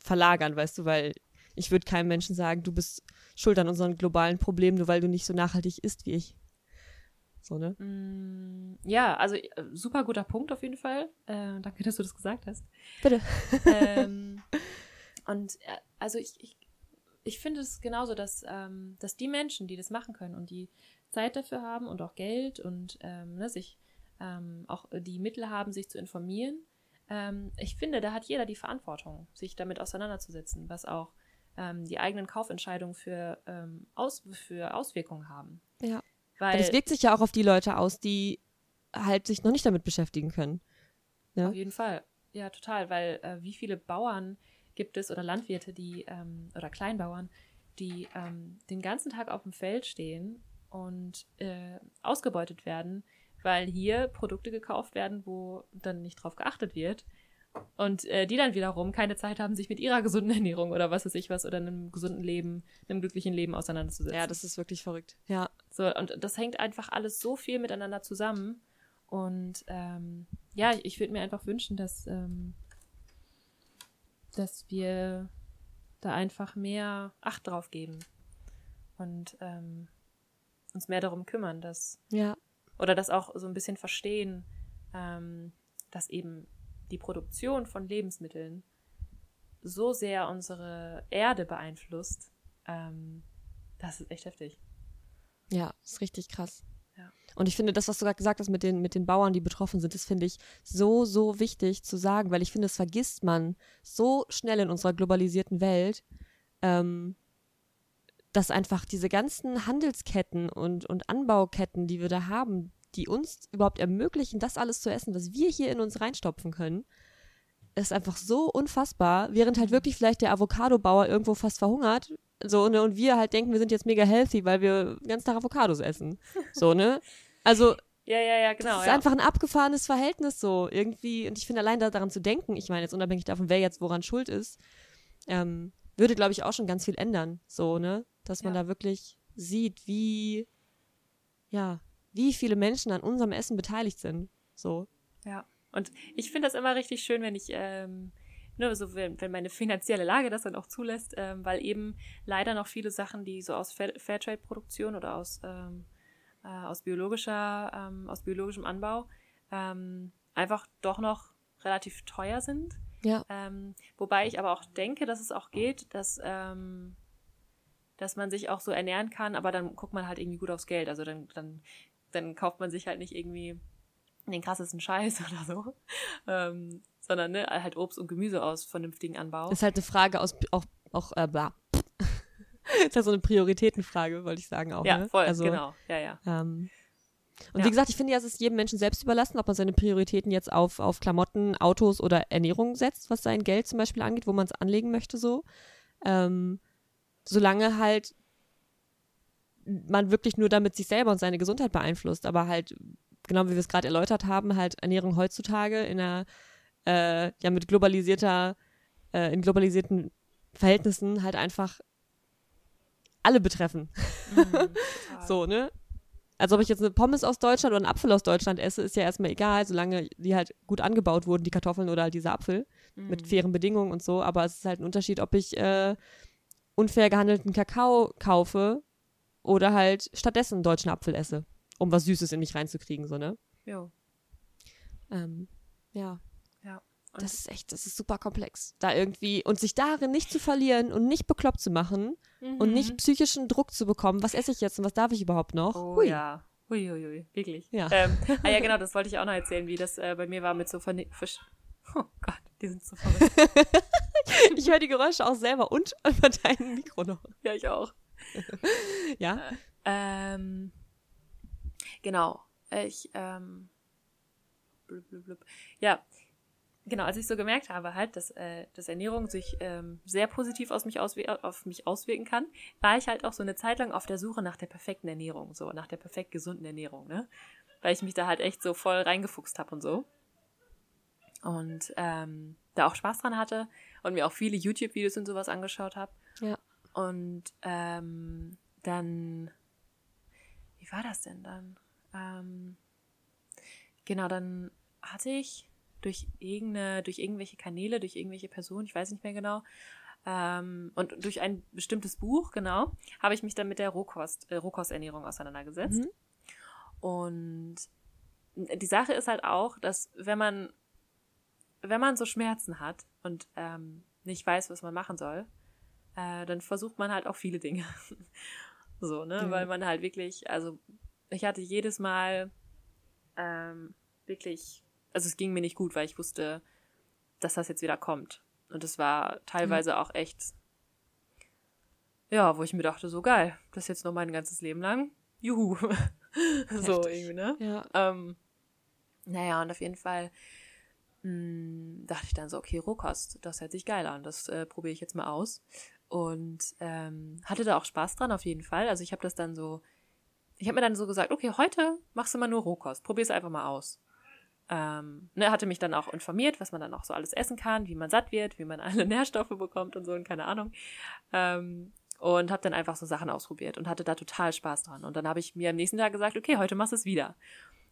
verlagern, weißt du, weil ich würde keinem Menschen sagen, du bist schuld an unseren globalen Problemen, nur weil du nicht so nachhaltig isst wie ich. So, ne? Mm, ja, also äh, super guter Punkt auf jeden Fall. Äh, danke, dass du das gesagt hast. Bitte. ähm, und äh, also ich, ich, ich finde es genauso, dass, ähm, dass die Menschen, die das machen können und die Zeit dafür haben und auch Geld und ähm, ne, sich ähm, auch die Mittel haben, sich zu informieren, ähm, ich finde, da hat jeder die Verantwortung, sich damit auseinanderzusetzen, was auch ähm, die eigenen Kaufentscheidungen für, ähm, aus, für Auswirkungen haben. Ja. Weil das wirkt sich ja auch auf die Leute aus, die halt sich noch nicht damit beschäftigen können. Ja? Auf jeden Fall. Ja, total, weil äh, wie viele Bauern gibt es oder Landwirte, die ähm, oder Kleinbauern, die ähm, den ganzen Tag auf dem Feld stehen und äh, ausgebeutet werden, weil hier Produkte gekauft werden, wo dann nicht drauf geachtet wird und äh, die dann wiederum keine Zeit haben, sich mit ihrer gesunden Ernährung oder was weiß ich was oder einem gesunden Leben, einem glücklichen Leben auseinanderzusetzen. Ja, das ist wirklich verrückt. Ja. So, und das hängt einfach alles so viel miteinander zusammen. Und ähm, ja, ich, ich würde mir einfach wünschen, dass, ähm, dass wir da einfach mehr Acht drauf geben und ähm, uns mehr darum kümmern, dass ja. oder das auch so ein bisschen verstehen, ähm, dass eben die Produktion von Lebensmitteln so sehr unsere Erde beeinflusst, ähm, das ist echt heftig. Ja, ist richtig krass. Ja. Und ich finde, das, was du gerade gesagt hast mit den, mit den Bauern, die betroffen sind, das finde ich so, so wichtig zu sagen, weil ich finde, das vergisst man so schnell in unserer globalisierten Welt, ähm, dass einfach diese ganzen Handelsketten und, und Anbauketten, die wir da haben, die uns überhaupt ermöglichen, das alles zu essen, was wir hier in uns reinstopfen können, ist einfach so unfassbar, während halt wirklich vielleicht der Avocado-Bauer irgendwo fast verhungert, so, ne, und wir halt denken, wir sind jetzt mega healthy, weil wir ganz Tag Avocados essen. So, ne? Also. Ja, ja, ja, genau. Das ist ja. einfach ein abgefahrenes Verhältnis so irgendwie. Und ich finde allein da, daran zu denken, ich meine jetzt unabhängig davon, wer jetzt woran schuld ist, ähm, würde, glaube ich, auch schon ganz viel ändern. So, ne? Dass man ja. da wirklich sieht, wie, ja, wie viele Menschen an unserem Essen beteiligt sind. So. Ja. Und ich finde das immer richtig schön, wenn ich, ähm, ne, so wenn, wenn meine finanzielle Lage das dann auch zulässt, ähm, weil eben leider noch viele Sachen, die so aus Fairtrade-Produktion oder aus, ähm, äh, aus biologischer, ähm, aus biologischem Anbau, ähm, einfach doch noch relativ teuer sind. Ja. Ähm, wobei ich aber auch denke, dass es auch geht, dass, ähm, dass man sich auch so ernähren kann, aber dann guckt man halt irgendwie gut aufs Geld. Also dann, dann, dann kauft man sich halt nicht irgendwie den krassesten Scheiß oder so, ähm, sondern ne, halt Obst und Gemüse aus vernünftigen Anbau. Das ist halt eine Frage aus auch auch äh, bla. das ist halt so eine Prioritätenfrage, wollte ich sagen auch. Ja, ne? voll, also, genau, ja, ja. Ähm, und Ja. wie gesagt, ich finde ja, es ist jedem Menschen selbst überlassen, ob man seine Prioritäten jetzt auf, auf Klamotten, Autos oder Ernährung setzt, was sein Geld zum Beispiel angeht, wo man es anlegen möchte, so. Ähm, solange halt man wirklich nur damit sich selber und seine Gesundheit beeinflusst, aber halt, genau wie wir es gerade erläutert haben, halt Ernährung heutzutage in einer, äh, ja, mit globalisierter, äh, in globalisierten Verhältnissen halt einfach alle betreffen. Mhm. So, ne? Also ob ich jetzt eine Pommes aus Deutschland oder einen Apfel aus Deutschland esse, ist ja erstmal egal, solange die halt gut angebaut wurden, die Kartoffeln oder halt dieser Apfel, mit Mhm. fairen Bedingungen und so. Aber es ist halt ein Unterschied, ob ich äh, unfair gehandelten Kakao kaufe oder halt stattdessen einen deutschen Apfel esse, um was Süßes in mich reinzukriegen, so, ne? Jo. Ähm, ja. Ja. Und- Das ist echt, das ist super komplex. Da irgendwie, und sich darin nicht zu verlieren und nicht bekloppt zu machen und Mhm. nicht psychischen Druck zu bekommen, was esse ich jetzt und was darf ich überhaupt noch? Oh Hui. ja. Uiuiui, wirklich. Ja. Ähm, ah ja, genau, das wollte ich auch noch erzählen, wie das äh, bei mir war mit so Verne Fisch. Oh Gott, die sind so verrückt. Ich höre die Geräusche auch selber und über dein Mikro noch. ja, ich auch. Ja? Ähm, genau. Ich, ähm, blub, blub, blub. Ja, genau, als ich so gemerkt habe halt, dass, äh, dass Ernährung sich ähm, sehr positiv aus mich auf mich auswirken kann, war ich halt auch so eine Zeit lang auf der Suche nach der perfekten Ernährung, so nach der perfekt gesunden Ernährung, ne? Weil ich mich da halt echt so voll reingefuchst habe und so. Und ähm, da auch Spaß dran hatte und mir auch viele YouTube-Videos und sowas angeschaut habe. Ja. Und ähm, dann, wie war das denn dann? Ähm, genau, dann hatte ich durch irgendeine, durch irgendwelche Kanäle, durch irgendwelche Personen, ich weiß nicht mehr genau, ähm, und durch ein bestimmtes Buch, genau, habe ich mich dann mit der Rohkost, äh, Rohkosternährung auseinandergesetzt. Mhm. Und die Sache ist halt auch, dass wenn man, wenn man so Schmerzen hat und ähm, nicht weiß, was man machen soll, äh, dann versucht man halt auch viele Dinge. so, ne? Ja. Weil man halt wirklich, also ich hatte jedes Mal ähm, wirklich, also es ging mir nicht gut, weil ich wusste, dass das jetzt wieder kommt. Und es war teilweise auch echt, ja, wo ich mir dachte, so geil, das jetzt noch mein ganzes Leben lang. Juhu. so irgendwie, ne? Ja. Ähm, naja, und auf jeden Fall mh, dachte ich dann so, okay, Rohkost, das hört sich geil an, das äh, probiere ich jetzt mal aus. Und ähm, hatte da auch Spaß dran, auf jeden Fall. Also ich habe das dann so, ich habe mir dann so gesagt, okay, heute machst du mal nur Rohkost, probier's einfach mal aus. Ähm, ne, hatte mich dann auch informiert, was man dann auch so alles essen kann, wie man satt wird, wie man alle Nährstoffe bekommt und so und keine Ahnung. Ähm, und habe dann einfach so Sachen ausprobiert und hatte da total Spaß dran. Und dann habe ich mir am nächsten Tag gesagt, okay, heute machst du es wieder.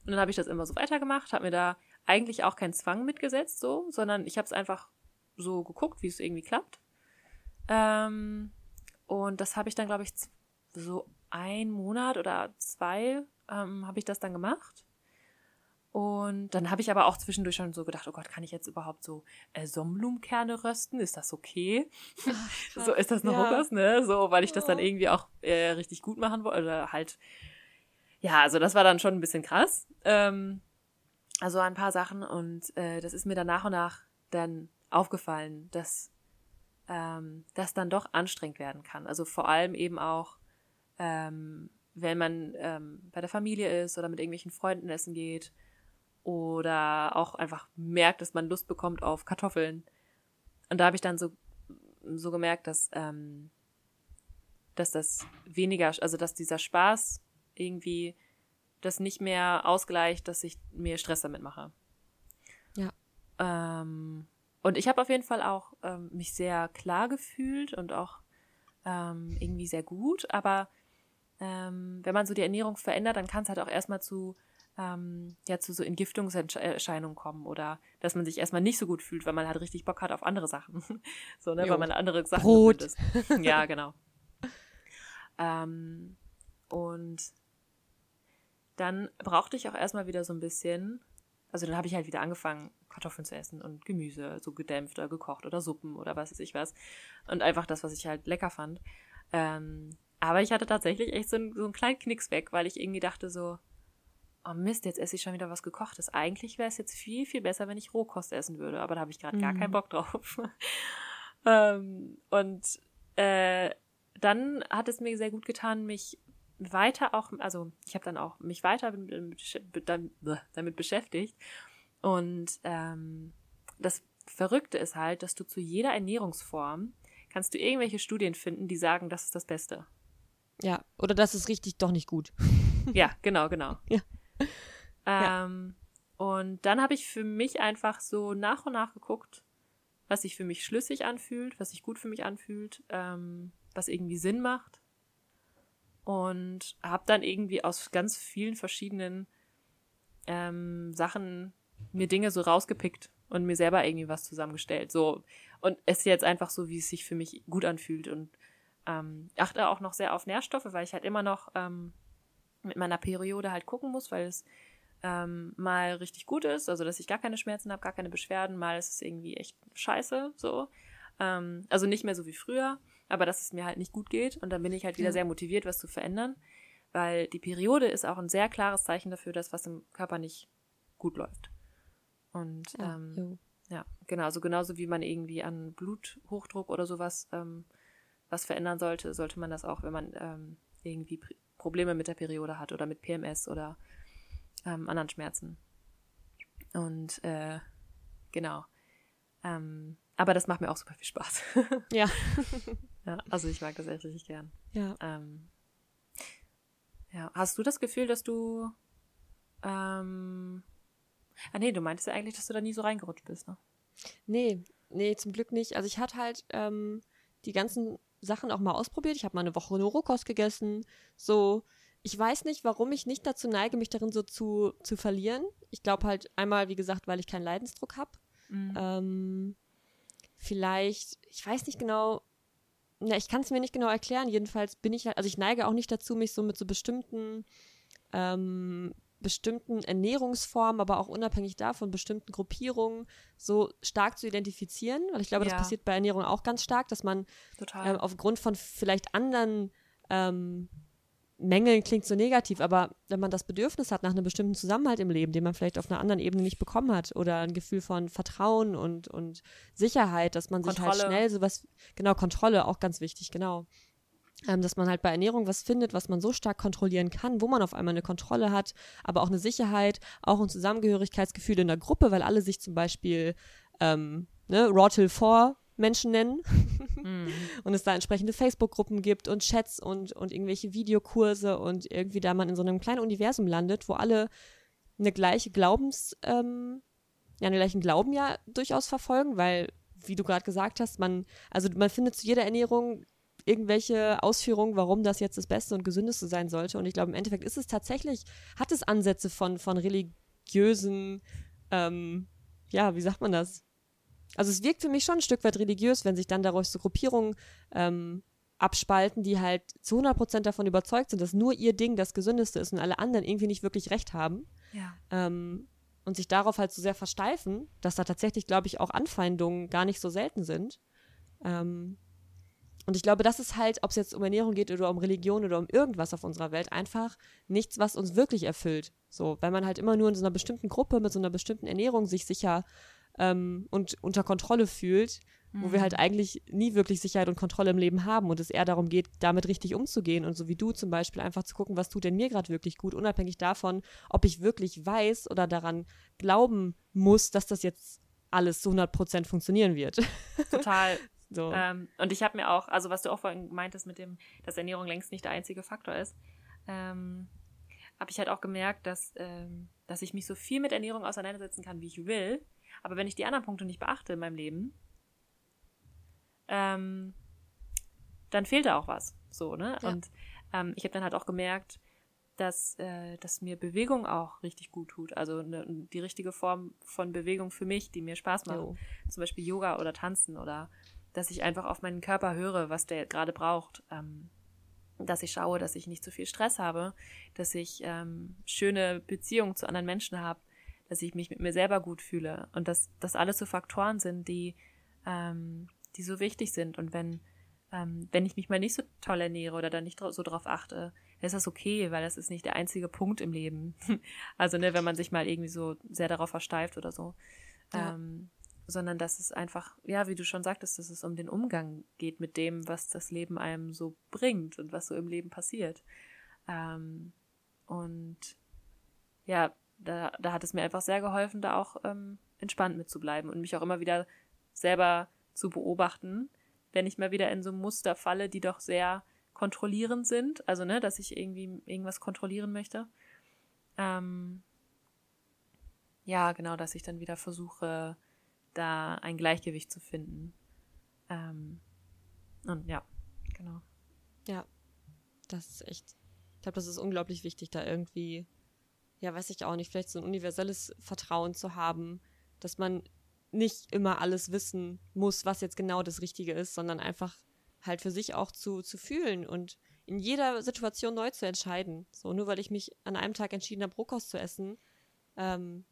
Und dann habe ich das immer so weitergemacht, habe mir da eigentlich auch keinen Zwang mitgesetzt, so, sondern ich habe es einfach so geguckt, wie es irgendwie klappt. Ähm, und das habe ich dann, glaube ich, so ein Monat oder zwei ähm, habe ich das dann gemacht. Und dann habe ich aber auch zwischendurch schon so gedacht, oh Gott, kann ich jetzt überhaupt so äh, Sonnenblumenkerne rösten? Ist das okay? so ist das noch Ja. was, ne? So, weil ich das dann irgendwie auch äh, richtig gut machen wollte. Oder halt, ja, also das war dann schon ein bisschen krass. Ähm, also ein paar Sachen und äh, das ist mir dann nach und nach dann aufgefallen, dass ähm, das dann doch anstrengend werden kann. Also vor allem eben auch, ähm, wenn man ähm, bei der Familie ist oder mit irgendwelchen Freunden essen geht oder auch einfach merkt, dass man Lust bekommt auf Kartoffeln. Und da habe ich dann so, so gemerkt, dass, ähm, dass das weniger, also dass dieser Spaß irgendwie das nicht mehr ausgleicht, dass ich mir Stress damit mache. Ja. Ähm, und ich habe auf jeden Fall auch ähm, mich sehr klar gefühlt und auch ähm, irgendwie sehr gut, aber ähm, wenn man so die Ernährung verändert, dann kann es halt auch erstmal zu ähm, ja zu so Entgiftungserscheinungen kommen oder dass man sich erstmal nicht so gut fühlt, weil man halt richtig Bock hat auf andere Sachen. so, ne, Jo. weil man andere Sachen Brot. ist. ja, genau. Ähm, und dann brauchte ich auch erstmal wieder so ein bisschen, also dann habe ich halt wieder angefangen, Kartoffeln zu essen und Gemüse, so gedämpft oder gekocht oder Suppen oder was weiß ich was. Und einfach das, was ich halt lecker fand. Ähm, aber ich hatte tatsächlich echt so, ein, so einen kleinen Knicks weg, weil ich irgendwie dachte so, oh Mist, jetzt esse ich schon wieder was gekochtes. Eigentlich wäre es jetzt viel, viel besser, wenn ich Rohkost essen würde, aber da habe ich gerade mhm. gar keinen mhm. Bock drauf. ähm, und äh, dann hat es mir sehr gut getan, mich weiter auch, also ich habe dann auch mich weiter damit beschäftigt. Und ähm, das Verrückte ist halt, dass du zu jeder Ernährungsform kannst du irgendwelche Studien finden, die sagen, das ist das Beste. Ja, oder das ist richtig doch nicht gut. ja, genau, genau. Ja. Ähm, ja. Und dann habe ich für mich einfach so nach und nach geguckt, was sich für mich schlüssig anfühlt, was sich gut für mich anfühlt, ähm, was irgendwie Sinn macht und habe dann irgendwie aus ganz vielen verschiedenen ähm, Sachen mir Dinge so rausgepickt und mir selber irgendwie was zusammengestellt. So und es ist jetzt einfach so, wie es sich für mich gut anfühlt und ähm, achte auch noch sehr auf Nährstoffe, weil ich halt immer noch ähm, mit meiner Periode halt gucken muss, weil es ähm, mal richtig gut ist, also dass ich gar keine Schmerzen habe, gar keine Beschwerden, mal ist es irgendwie echt scheiße, so. Ähm, also nicht mehr so wie früher aber dass es mir halt nicht gut geht. Und dann bin ich halt wieder ja. sehr motiviert, was zu verändern. Weil die Periode ist auch ein sehr klares Zeichen dafür, dass was im Körper nicht gut läuft. Und ja, ähm, ja genau, also genauso wie man irgendwie an Bluthochdruck oder sowas ähm, was verändern sollte, sollte man das auch, wenn man ähm, irgendwie Probleme mit der Periode hat oder mit PMS oder ähm, anderen Schmerzen. Und äh, genau. Ähm, aber das macht mir auch super viel Spaß. Ja. ja, also ich mag das echt richtig gern. Ja. Ähm, ja. Hast du das Gefühl, dass du ähm, Ah nee, du meintest ja eigentlich, dass du da nie so reingerutscht bist, ne? Nee, nee, zum Glück nicht. Also ich hatte halt ähm, die ganzen Sachen auch mal ausprobiert. Ich habe mal eine Woche nur Rohkost gegessen. So, ich weiß nicht, warum ich nicht dazu neige, mich darin so zu, zu verlieren. Ich glaube halt einmal, wie gesagt, weil ich keinen Leidensdruck habe. Mhm. Ähm, vielleicht, ich weiß nicht genau, na, ich kann es mir nicht genau erklären. Jedenfalls bin ich halt, also ich neige auch nicht dazu, mich so mit so bestimmten, ähm, bestimmten Ernährungsformen, aber auch unabhängig davon, bestimmten Gruppierungen so stark zu identifizieren. Weil ich glaube, ja. das passiert bei Ernährung auch ganz stark, dass man ähm, aufgrund von vielleicht anderen ähm, Mängeln klingt so negativ, aber wenn man das Bedürfnis hat nach einem bestimmten Zusammenhalt im Leben, den man vielleicht auf einer anderen Ebene nicht bekommen hat, oder ein Gefühl von Vertrauen und, und Sicherheit, dass man Kontrolle. sich halt schnell sowas, genau, Kontrolle, auch ganz wichtig, genau. Ähm, dass man halt bei Ernährung was findet, was man so stark kontrollieren kann, wo man auf einmal eine Kontrolle hat, aber auch eine Sicherheit, auch ein Zusammengehörigkeitsgefühl in der Gruppe, weil alle sich zum Beispiel ähm, ne, Raw Till 4 Menschen nennen mhm. und es da entsprechende Facebook-Gruppen gibt und Chats und, und irgendwelche Videokurse und irgendwie da man in so einem kleinen Universum landet, wo alle eine gleiche Glaubens, ähm, ja, einen gleichen Glauben ja durchaus verfolgen, weil, wie du gerade gesagt hast, man, also man findet zu jeder Ernährung irgendwelche Ausführungen, warum das jetzt das Beste und Gesündeste sein sollte. Und ich glaube, im Endeffekt ist es tatsächlich, hat es Ansätze von, von religiösen, ähm, ja, wie sagt man das? Also es wirkt für mich schon ein Stück weit religiös, wenn sich dann daraus so Gruppierungen ähm, abspalten, die halt zu 100% davon überzeugt sind, dass nur ihr Ding das Gesündeste ist und alle anderen irgendwie nicht wirklich recht haben. Ja. Ähm, und sich darauf halt so sehr versteifen, dass da tatsächlich, glaube ich, auch Anfeindungen gar nicht so selten sind. Ähm, und ich glaube, das ist halt, ob es jetzt um Ernährung geht oder um Religion oder um irgendwas auf unserer Welt, einfach nichts, was uns wirklich erfüllt. So, weil man halt immer nur in so einer bestimmten Gruppe mit so einer bestimmten Ernährung sich sicher ähm, und unter Kontrolle fühlt, mhm. wo wir halt mhm. eigentlich nie wirklich Sicherheit und Kontrolle im Leben haben und es eher darum geht, damit richtig umzugehen und so wie du zum Beispiel einfach zu gucken, was tut denn mir gerade wirklich gut, unabhängig davon, ob ich wirklich weiß oder daran glauben muss, dass das jetzt alles zu 100 Prozent funktionieren wird. Total. so. Ähm, und ich habe mir auch, also was du auch vorhin meintest mit dem, dass Ernährung längst nicht der einzige Faktor ist, ähm, habe ich halt auch gemerkt, dass, ähm, dass ich mich so viel mit Ernährung auseinandersetzen kann, wie ich will, aber wenn ich die anderen Punkte nicht beachte in meinem Leben, ähm, dann fehlt da auch was. So, ne? Ja. Und ähm, ich habe dann halt auch gemerkt, dass, äh, dass mir Bewegung auch richtig gut tut. Also ne, die richtige Form von Bewegung für mich, die mir Spaß macht. Jo. Zum Beispiel Yoga oder Tanzen oder dass ich einfach auf meinen Körper höre, was der gerade braucht. Ähm, dass ich schaue, dass ich nicht zu viel Stress habe, dass ich ähm, schöne Beziehungen zu anderen Menschen habe, dass ich mich mit mir selber gut fühle und dass das alles so Faktoren sind, die, ähm, die so wichtig sind. Und wenn, ähm, wenn ich mich mal nicht so toll ernähre oder da nicht so drauf achte, ist das okay, weil das ist nicht der einzige Punkt im Leben. also, ne, wenn man sich mal irgendwie so sehr darauf versteift oder so. Ja. Ähm, sondern dass es einfach, ja, wie du schon sagtest, dass es um den Umgang geht mit dem, was das Leben einem so bringt und was so im Leben passiert. Ähm, und ja, da, da hat es mir einfach sehr geholfen, da auch ähm, entspannt mitzubleiben und mich auch immer wieder selber zu beobachten, wenn ich mal wieder in so Muster falle, die doch sehr kontrollierend sind, also ne, dass ich irgendwie irgendwas kontrollieren möchte. Ähm, ja, genau, dass ich dann wieder versuche, da ein Gleichgewicht zu finden. Ähm, und ja, genau. Ja, das ist echt, ich glaube, das ist unglaublich wichtig, da irgendwie, ja, weiß ich auch nicht, vielleicht so ein universelles Vertrauen zu haben, dass man nicht immer alles wissen muss, was jetzt genau das Richtige ist, sondern einfach halt für sich auch zu, zu fühlen und in jeder Situation neu zu entscheiden. So, nur weil ich mich an einem Tag entschieden habe, Rohkost zu essen, ähm,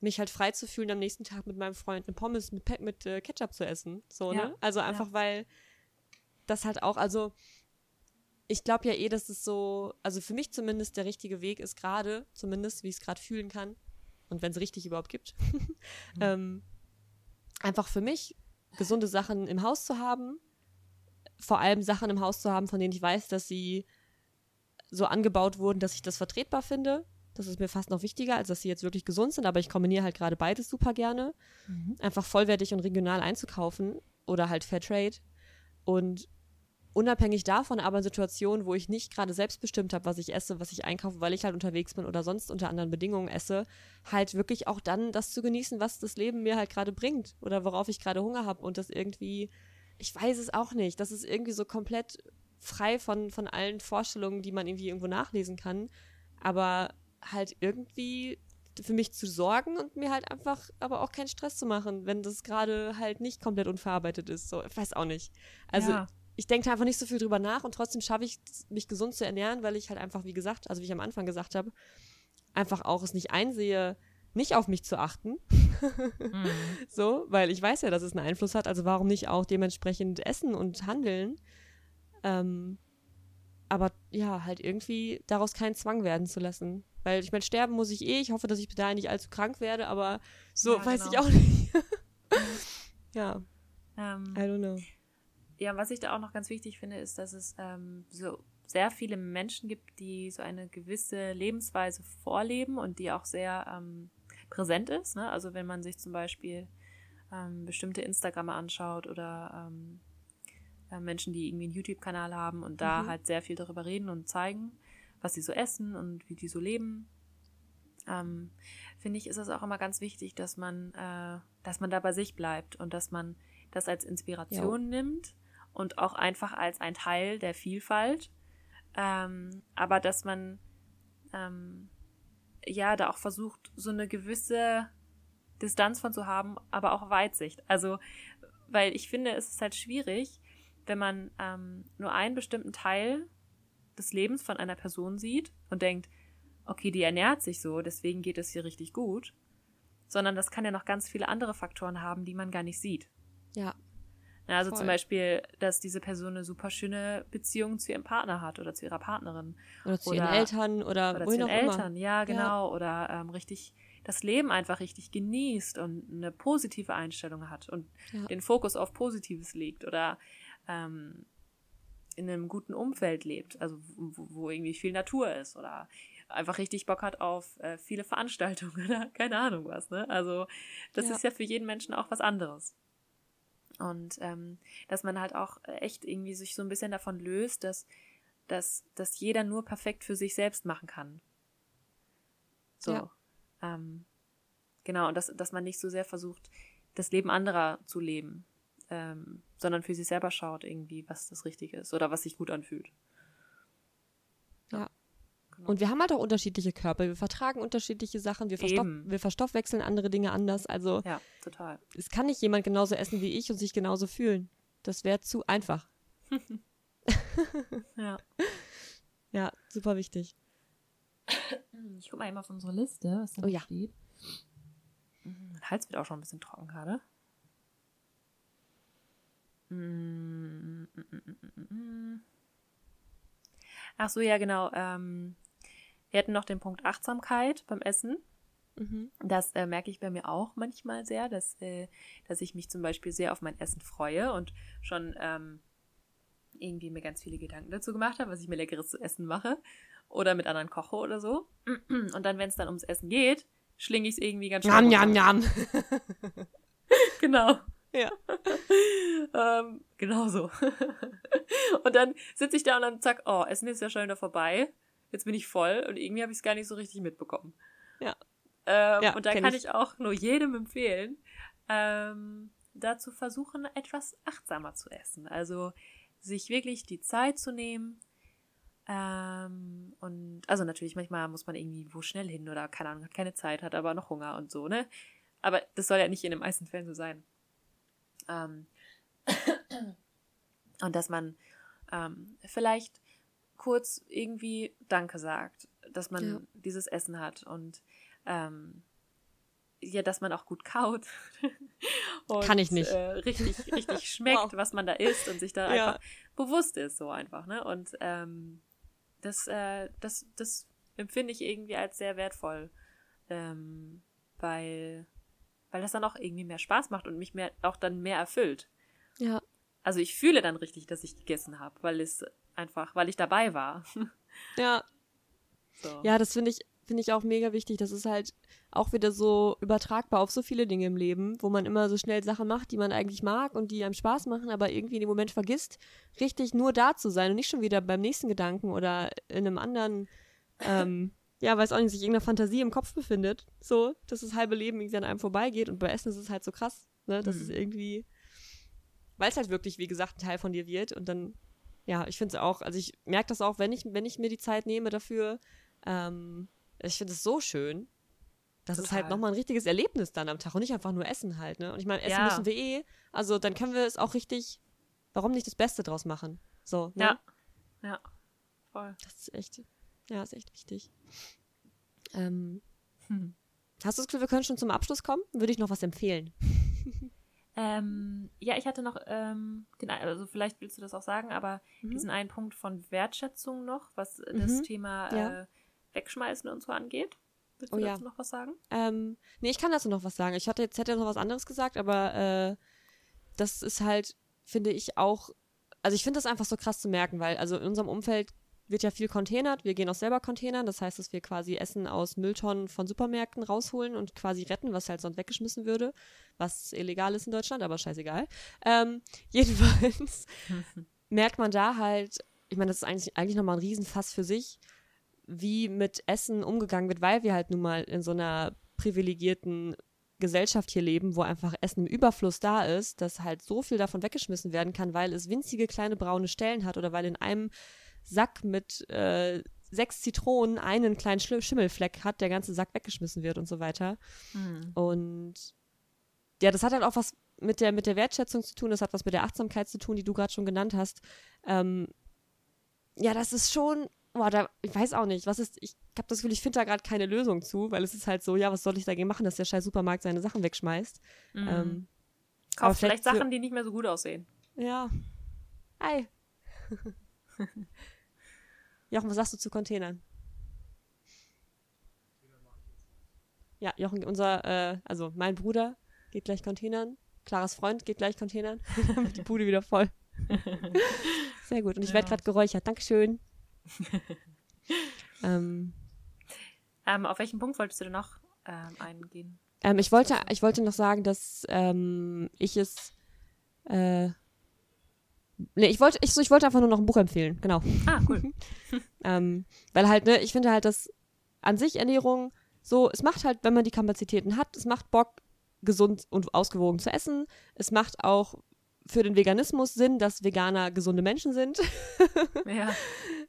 mich halt frei zu fühlen, am nächsten Tag mit meinem Freund eine Pommes mit, mit äh, Ketchup zu essen. So, ja, ne? Also einfach, ja. weil das halt auch, also ich glaube ja eh, dass es so, also für mich zumindest der richtige Weg ist gerade, zumindest wie ich es gerade fühlen kann und wenn es richtig überhaupt gibt, mhm. ähm, einfach für mich gesunde Sachen im Haus zu haben, vor allem Sachen im Haus zu haben, von denen ich weiß, dass sie so angebaut wurden, dass ich das vertretbar finde. Das ist mir fast noch wichtiger, als dass sie jetzt wirklich gesund sind, aber ich kombiniere halt gerade beides super gerne. Mhm. Einfach vollwertig und regional einzukaufen oder halt Fairtrade. Und unabhängig davon aber in Situationen, wo ich nicht gerade selbst bestimmt habe, was ich esse, was ich einkaufe, weil ich halt unterwegs bin oder sonst unter anderen Bedingungen esse, halt wirklich auch dann das zu genießen, was das Leben mir halt gerade bringt oder worauf ich gerade Hunger habe und das irgendwie ich weiß es auch nicht. Das ist irgendwie so komplett frei von, von allen Vorstellungen, die man irgendwie irgendwo nachlesen kann. Aber halt irgendwie für mich zu sorgen und mir halt einfach aber auch keinen Stress zu machen, wenn das gerade halt nicht komplett unverarbeitet ist. So, ich weiß auch nicht. Also ja. Ich denke einfach nicht so viel drüber nach und trotzdem schaffe ich mich gesund zu ernähren, weil ich halt einfach, wie gesagt, also wie ich am Anfang gesagt habe, einfach auch es nicht einsehe, nicht auf mich zu achten. mhm. So, weil ich weiß ja, dass es einen Einfluss hat, also warum nicht auch dementsprechend essen und handeln? Ähm, aber ja, halt irgendwie daraus keinen Zwang werden zu lassen. Weil ich meine, sterben muss ich eh. Ich hoffe, dass ich da nicht allzu krank werde, aber so ja, weiß genau. ich auch nicht. ja. Ähm, I don't know. Ja, was ich da auch noch ganz wichtig finde, ist, dass es ähm, so sehr viele Menschen gibt, die so eine gewisse Lebensweise vorleben und die auch sehr ähm, präsent ist. Ne? Also wenn man sich zum Beispiel ähm, bestimmte Instagrammer anschaut oder ähm, äh, Menschen, die irgendwie einen YouTube-Kanal haben und da mhm. halt sehr viel darüber reden und zeigen, was sie so essen und wie die so leben. Ähm, finde ich, ist es auch immer ganz wichtig, dass man, äh, dass man da bei sich bleibt und dass man das als Inspiration ja. nimmt und auch einfach als ein Teil der Vielfalt. Ähm, aber dass man ähm, ja, da auch versucht, so eine gewisse Distanz von zu haben, aber auch Weitsicht. Also, weil ich finde, es ist halt schwierig, wenn man ähm, nur einen bestimmten Teil des Lebens von einer Person sieht und denkt, okay, die ernährt sich so, deswegen geht es hier richtig gut, sondern das kann ja noch ganz viele andere Faktoren haben, die man gar nicht sieht. Ja, also Voll. zum Beispiel, dass diese Person eine super schöne Beziehung zu ihrem Partner hat oder zu ihrer Partnerin. Oder zu oder, ihren Eltern oder, oder zu ihren Eltern, immer. ja, genau. Ja. Oder ähm, richtig das Leben einfach richtig genießt und eine positive Einstellung hat und ja. den Fokus auf Positives legt oder ähm, in einem guten Umfeld lebt, also wo, wo, irgendwie viel Natur ist oder einfach richtig Bock hat auf äh, viele Veranstaltungen oder keine Ahnung was. Ne? Also das ja. ist ja für jeden Menschen auch was anderes. Und ähm, dass man halt auch echt irgendwie sich so ein bisschen davon löst, dass, dass, dass jeder nur perfekt für sich selbst machen kann. So. Ja. Ähm, genau, und dass, dass man nicht so sehr versucht, das Leben anderer zu leben, ähm, sondern für sich selber schaut irgendwie, was das Richtige ist oder was sich gut anfühlt. Genau. Und wir haben halt auch unterschiedliche Körper. Wir vertragen unterschiedliche Sachen. Wir, verstoff wir verstoffwechseln andere Dinge anders. Also ja, total. Es kann nicht jemand genauso essen wie ich und sich genauso fühlen. Das wäre zu einfach. ja. Ja, super wichtig. Ich gucke mal eben auf unsere Liste, was da oh, ja. steht. Mein Hals wird auch schon ein bisschen trocken gerade. Ach so, ja, genau. Ähm, wir hatten noch den Punkt Achtsamkeit beim Essen. Mhm. Das äh, merke ich bei mir auch manchmal sehr, dass, äh, dass ich mich zum Beispiel sehr auf mein Essen freue und schon ähm, irgendwie mir ganz viele Gedanken dazu gemacht habe, was ich mir leckeres zu essen mache oder mit anderen koche oder so. Und dann, wenn es dann ums Essen geht, schlinge ich es irgendwie ganz schnell. Jam, jam, jam. genau. Ja. ähm, genau so. und dann sitze ich da und dann zack, oh, Essen ist ja schon wieder vorbei. Jetzt bin ich voll und irgendwie habe ich es gar nicht so richtig mitbekommen. Ja. Ähm, ja und da kann ich. ich. auch nur jedem empfehlen, ähm, dazu versuchen, etwas achtsamer zu essen. Also sich wirklich die Zeit zu nehmen. Ähm, und also natürlich, manchmal muss man irgendwie wo schnell hin oder keine Ahnung, hat keine Zeit, hat aber noch Hunger und so, ne? Aber das soll ja nicht in den meisten Fällen so sein. Ähm, und dass man ähm, vielleicht kurz irgendwie Danke sagt, dass man ja. dieses Essen hat und ähm, ja, dass man auch gut kaut. und, Kann ich nicht. Äh, richtig, richtig schmeckt, wow. was man da isst und sich da ja. einfach bewusst ist, so einfach, ne? Und ähm, das, äh, das, das empfinde ich irgendwie als sehr wertvoll, ähm, weil, weil das dann auch irgendwie mehr Spaß macht und mich mehr auch dann mehr erfüllt. Ja. Also ich fühle dann richtig, dass ich gegessen habe, weil es einfach, weil ich dabei war. Ja. So. Ja, das finde ich, finde ich auch mega wichtig. Das ist halt auch wieder so übertragbar auf so viele Dinge im Leben, wo man immer so schnell Sachen macht, die man eigentlich mag und die einem Spaß machen, aber irgendwie in dem Moment vergisst, richtig nur da zu sein und nicht schon wieder beim nächsten Gedanken oder in einem anderen, ähm, ja, weiß auch nicht, sich irgendeiner Fantasie im Kopf befindet. So, dass das halbe Leben irgendwie an einem vorbeigeht und bei Essen ist es halt so krass, ne, dass mhm. es irgendwie, weil es halt wirklich, wie gesagt, ein Teil von dir wird und dann, ja, ich finde es auch, also ich merke das auch, wenn ich, wenn ich mir die Zeit nehme dafür, ähm, ich finde es so schön. Das Total. ist halt nochmal ein richtiges Erlebnis dann am Tag und nicht einfach nur Essen halt, ne? Und ich meine, essen ja. müssen wir eh. Also dann können wir es auch richtig, warum nicht das Beste draus machen? So, ne? Ja. Ja. Voll. Das ist echt, ja, ist echt wichtig. Ähm, hm. Hast du das Gefühl, wir können schon zum Abschluss kommen? Würde ich noch was empfehlen? Ähm, ja, ich hatte noch, ähm, den, also vielleicht willst du das auch sagen, aber mhm. diesen einen Punkt von Wertschätzung noch, was mhm. das Thema ja. äh, Wegschmeißen und so angeht. Willst du oh, dazu ja. noch was sagen? Ähm, nee, ich kann dazu noch was sagen. Ich hatte jetzt hätte noch was anderes gesagt, aber äh, das ist halt, finde ich auch, also ich finde das einfach so krass zu merken, weil also in unserem Umfeld wird ja viel containert. Wir gehen auch selber containern. Das heißt, dass wir quasi Essen aus Mülltonnen von Supermärkten rausholen und quasi retten, was halt sonst weggeschmissen würde. Was illegal ist in Deutschland, aber scheißegal. Ähm, jedenfalls merkt man da halt, ich meine, das ist eigentlich, eigentlich nochmal ein Riesenfass für sich, wie mit Essen umgegangen wird, weil wir halt nun mal in so einer privilegierten Gesellschaft hier leben, wo einfach Essen im Überfluss da ist, dass halt so viel davon weggeschmissen werden kann, weil es winzige kleine braune Stellen hat oder weil in einem Sack mit äh, sechs Zitronen einen kleinen Schimmelfleck hat, der ganze Sack weggeschmissen wird und so weiter. Mhm. Und ja, das hat halt auch was mit der, mit der Wertschätzung zu tun, das hat was mit der Achtsamkeit zu tun, die du gerade schon genannt hast. Ähm, ja, das ist schon boah, da, ich weiß auch nicht, was ist, ich habe das Gefühl, ich finde da gerade keine Lösung zu, weil es ist halt so, ja, was soll ich dagegen machen, dass der scheiß Supermarkt seine Sachen wegschmeißt. Mhm. Ähm, Kauf vielleicht, Sachen, für, die nicht mehr so gut aussehen. Ja. Hi. Jochen, was sagst du zu Containern? Ja, Jochen, unser, äh, also mein Bruder geht gleich Containern. Klares Freund geht gleich Containern. die Bude wieder voll. Sehr gut. Und ich ja. werde gerade geräuchert. Dankeschön. ähm, ähm, auf welchen Punkt wolltest du denn noch ähm, eingehen? Ähm, ich, wollte, ich wollte noch sagen, dass ähm, ich es. Äh, nee, ich wollte, ich, ich wollte einfach nur noch ein Buch empfehlen, genau. Ah, cool. Ähm, weil halt, ne, ich finde halt, dass an sich Ernährung so, es macht halt, wenn man die Kapazitäten hat, es macht Bock, gesund und ausgewogen zu essen. Es macht auch für den Veganismus Sinn, dass Veganer gesunde Menschen sind. ja.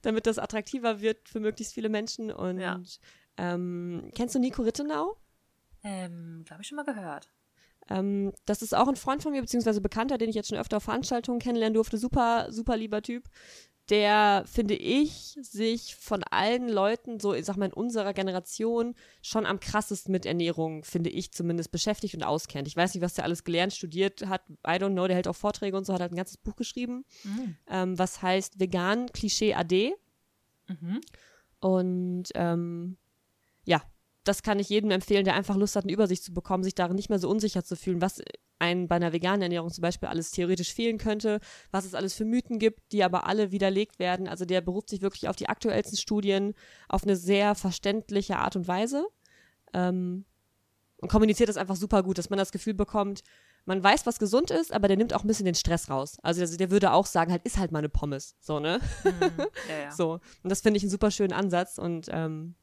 Damit das attraktiver wird für möglichst viele Menschen. Und ja. ähm, kennst du Nico Rittenau? Ähm, glaube ich schon mal gehört. Ähm, das ist auch ein Freund von mir, beziehungsweise Bekannter, den ich jetzt schon öfter auf Veranstaltungen kennenlernen durfte. Super, super lieber Typ. der, finde ich, sich von allen Leuten, so ich sag mal in unserer Generation, schon am krassesten mit Ernährung, finde ich zumindest, beschäftigt und auskennt. Ich weiß nicht, was der alles gelernt, studiert hat, I don't know, der hält auch Vorträge und so, hat halt ein ganzes Buch geschrieben, mhm. ähm, was heißt Vegan Klischee AD. Mhm. Und ähm, ja, das kann ich jedem empfehlen, der einfach Lust hat, eine Übersicht zu bekommen, sich darin nicht mehr so unsicher zu fühlen, was einem bei einer veganen Ernährung zum Beispiel alles theoretisch fehlen könnte, was es alles für Mythen gibt, die aber alle widerlegt werden. Also der beruft sich wirklich auf die aktuellsten Studien auf eine sehr verständliche Art und Weise ähm, und kommuniziert das einfach super gut, dass man das Gefühl bekommt, man weiß, was gesund ist, aber der nimmt auch ein bisschen den Stress raus. Also, also der würde auch sagen, halt, ist halt mal eine Pommes. So, ne? Mhm, ja, ja. So. Und das finde ich einen super schönen Ansatz und ähm,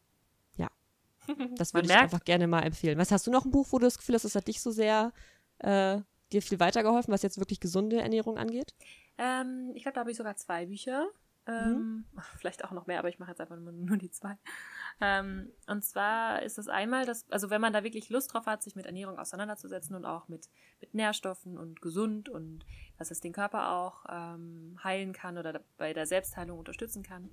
das würde ich einfach gerne mal empfehlen. Was hast du noch ein Buch, wo du das Gefühl hast, das hat dich so sehr äh, dir viel weitergeholfen, was jetzt wirklich gesunde Ernährung angeht? Ähm, ich glaube, da habe ich sogar zwei Bücher. Ähm, mhm. Vielleicht auch noch mehr, aber ich mache jetzt einfach nur, nur die zwei. Ähm, und zwar ist das einmal, dass, also wenn man da wirklich Lust drauf hat, sich mit Ernährung auseinanderzusetzen und auch mit, mit Nährstoffen und gesund und dass es den Körper auch ähm, heilen kann oder bei der Selbstheilung unterstützen kann,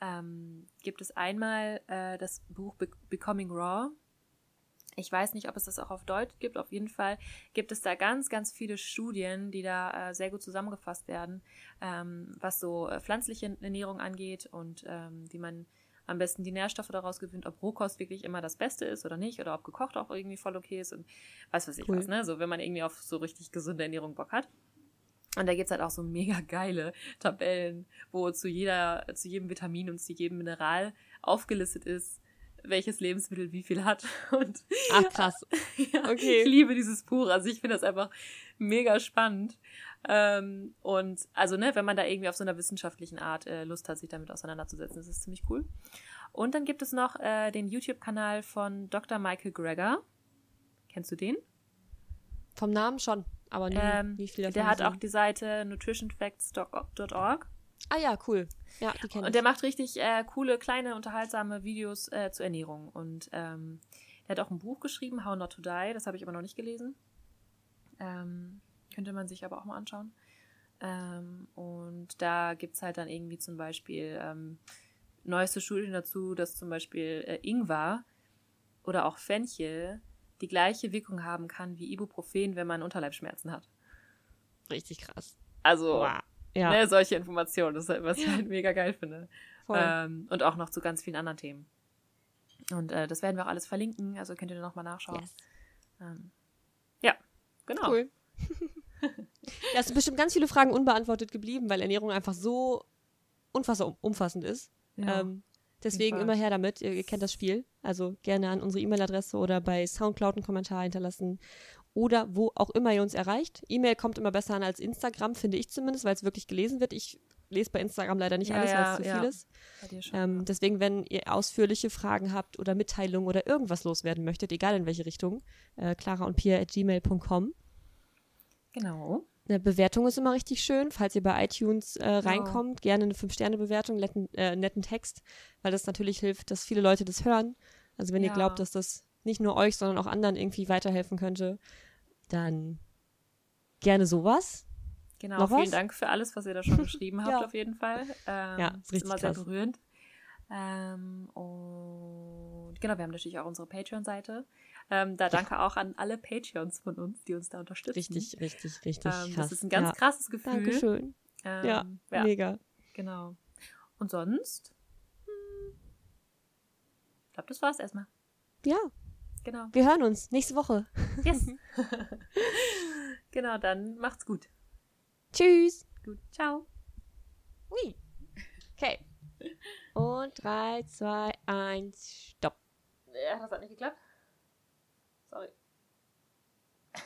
ähm, gibt es einmal äh, das Buch Be Becoming Raw. Ich weiß nicht, ob es das auch auf Deutsch gibt. Auf jeden Fall gibt es da ganz, ganz viele Studien, die da äh, sehr gut zusammengefasst werden, ähm, was so äh, pflanzliche Ernährung angeht und ähm, wie man am besten die Nährstoffe daraus gewinnt, ob Rohkost wirklich immer das Beste ist oder nicht, oder ob gekocht auch irgendwie voll okay ist und weiß was ich cool. was, ne? So, wenn man irgendwie auf so richtig gesunde Ernährung Bock hat. Und da gibt's halt auch so mega geile Tabellen, wo zu jeder, zu jedem Vitamin und zu jedem Mineral aufgelistet ist, welches Lebensmittel wie viel hat. Und Ach krass. ja, okay. Ich liebe dieses Buch. Also ich finde das einfach mega spannend. Ähm, und also, ne, wenn man da irgendwie auf so einer wissenschaftlichen Art äh, Lust hat, sich damit auseinanderzusetzen, ist es ziemlich cool. Und dann gibt es noch äh, den YouTube-Kanal von Dr. Michael Greger. Kennst du den? Vom Namen schon. Aber nie, ähm, nie viel davon Der hat auch die Seite nutritionfacts.org. Ah ja, cool. Ja, die kenne ich. Und der macht richtig äh, coole, kleine, unterhaltsame Videos äh, zur Ernährung. Und ähm, der hat auch ein Buch geschrieben, How Not to Die. Das habe ich aber noch nicht gelesen. Ähm, könnte man sich aber auch mal anschauen. Ähm, und da gibt es halt dann irgendwie zum Beispiel ähm, neueste Studien dazu, dass zum Beispiel äh, Ingwer oder auch Fenchel die gleiche Wirkung haben kann wie Ibuprofen, wenn man Unterleibschmerzen hat. Richtig krass. Also, wow. ja. ne, solche Informationen, das ist halt, was ich halt mega geil finde. Ähm, und auch noch zu ganz vielen anderen Themen. Und äh, das werden wir auch alles verlinken, also könnt ihr nochmal nachschauen. Yes. Ähm, ja, genau. Cool. da sind bestimmt ganz viele Fragen unbeantwortet geblieben, weil Ernährung einfach so unfassbar umfassend ist. Ja. Ähm, Deswegen immer her damit. Ihr, ihr, kennt das Spiel. Also gerne an unsere E-Mail-Adresse oder bei Soundcloud einen Kommentar hinterlassen. Oder wo auch immer ihr uns erreicht. E-Mail kommt immer besser an als Instagram, finde ich zumindest, weil es wirklich gelesen wird. Ich lese bei Instagram leider nicht ja, alles, weil es zu ja. viel ist. Ähm, deswegen, wenn ihr ausführliche Fragen habt oder Mitteilungen oder irgendwas loswerden möchtet, egal in welche Richtung, äh, clara und pia at gmail.com. Genau. Eine Bewertung ist immer richtig schön. Falls ihr bei iTunes äh, reinkommt, gerne eine 5-Sterne-Bewertung, netten, äh, netten Text, weil das natürlich hilft, dass viele Leute das hören. Also wenn ja. ihr glaubt, dass das nicht nur euch, sondern auch anderen irgendwie weiterhelfen könnte, dann gerne sowas. Genau, Noch vielen was? Dank für alles, was ihr da schon geschrieben habt, ja. auf jeden Fall. Ähm, ja, ist, ist immer krass. sehr berührend. Ähm, und genau, wir haben natürlich auch unsere Patreon-Seite. Ähm, da danke auch an alle Patreons von uns, die uns da unterstützen. Richtig, richtig, richtig. Ähm, das ist ein ganz ja. krasses Gefühl. Dankeschön. Ähm, ja, ja, mega. Genau. Und sonst? Hm, ich glaube, das war's erstmal. Ja. Genau. Wir hören uns nächste Woche. Yes. genau, dann macht's gut. Tschüss. Gut. Ciao. Ui. Okay. Und 3, 2, 1, stopp. Ja, das hat nicht geklappt.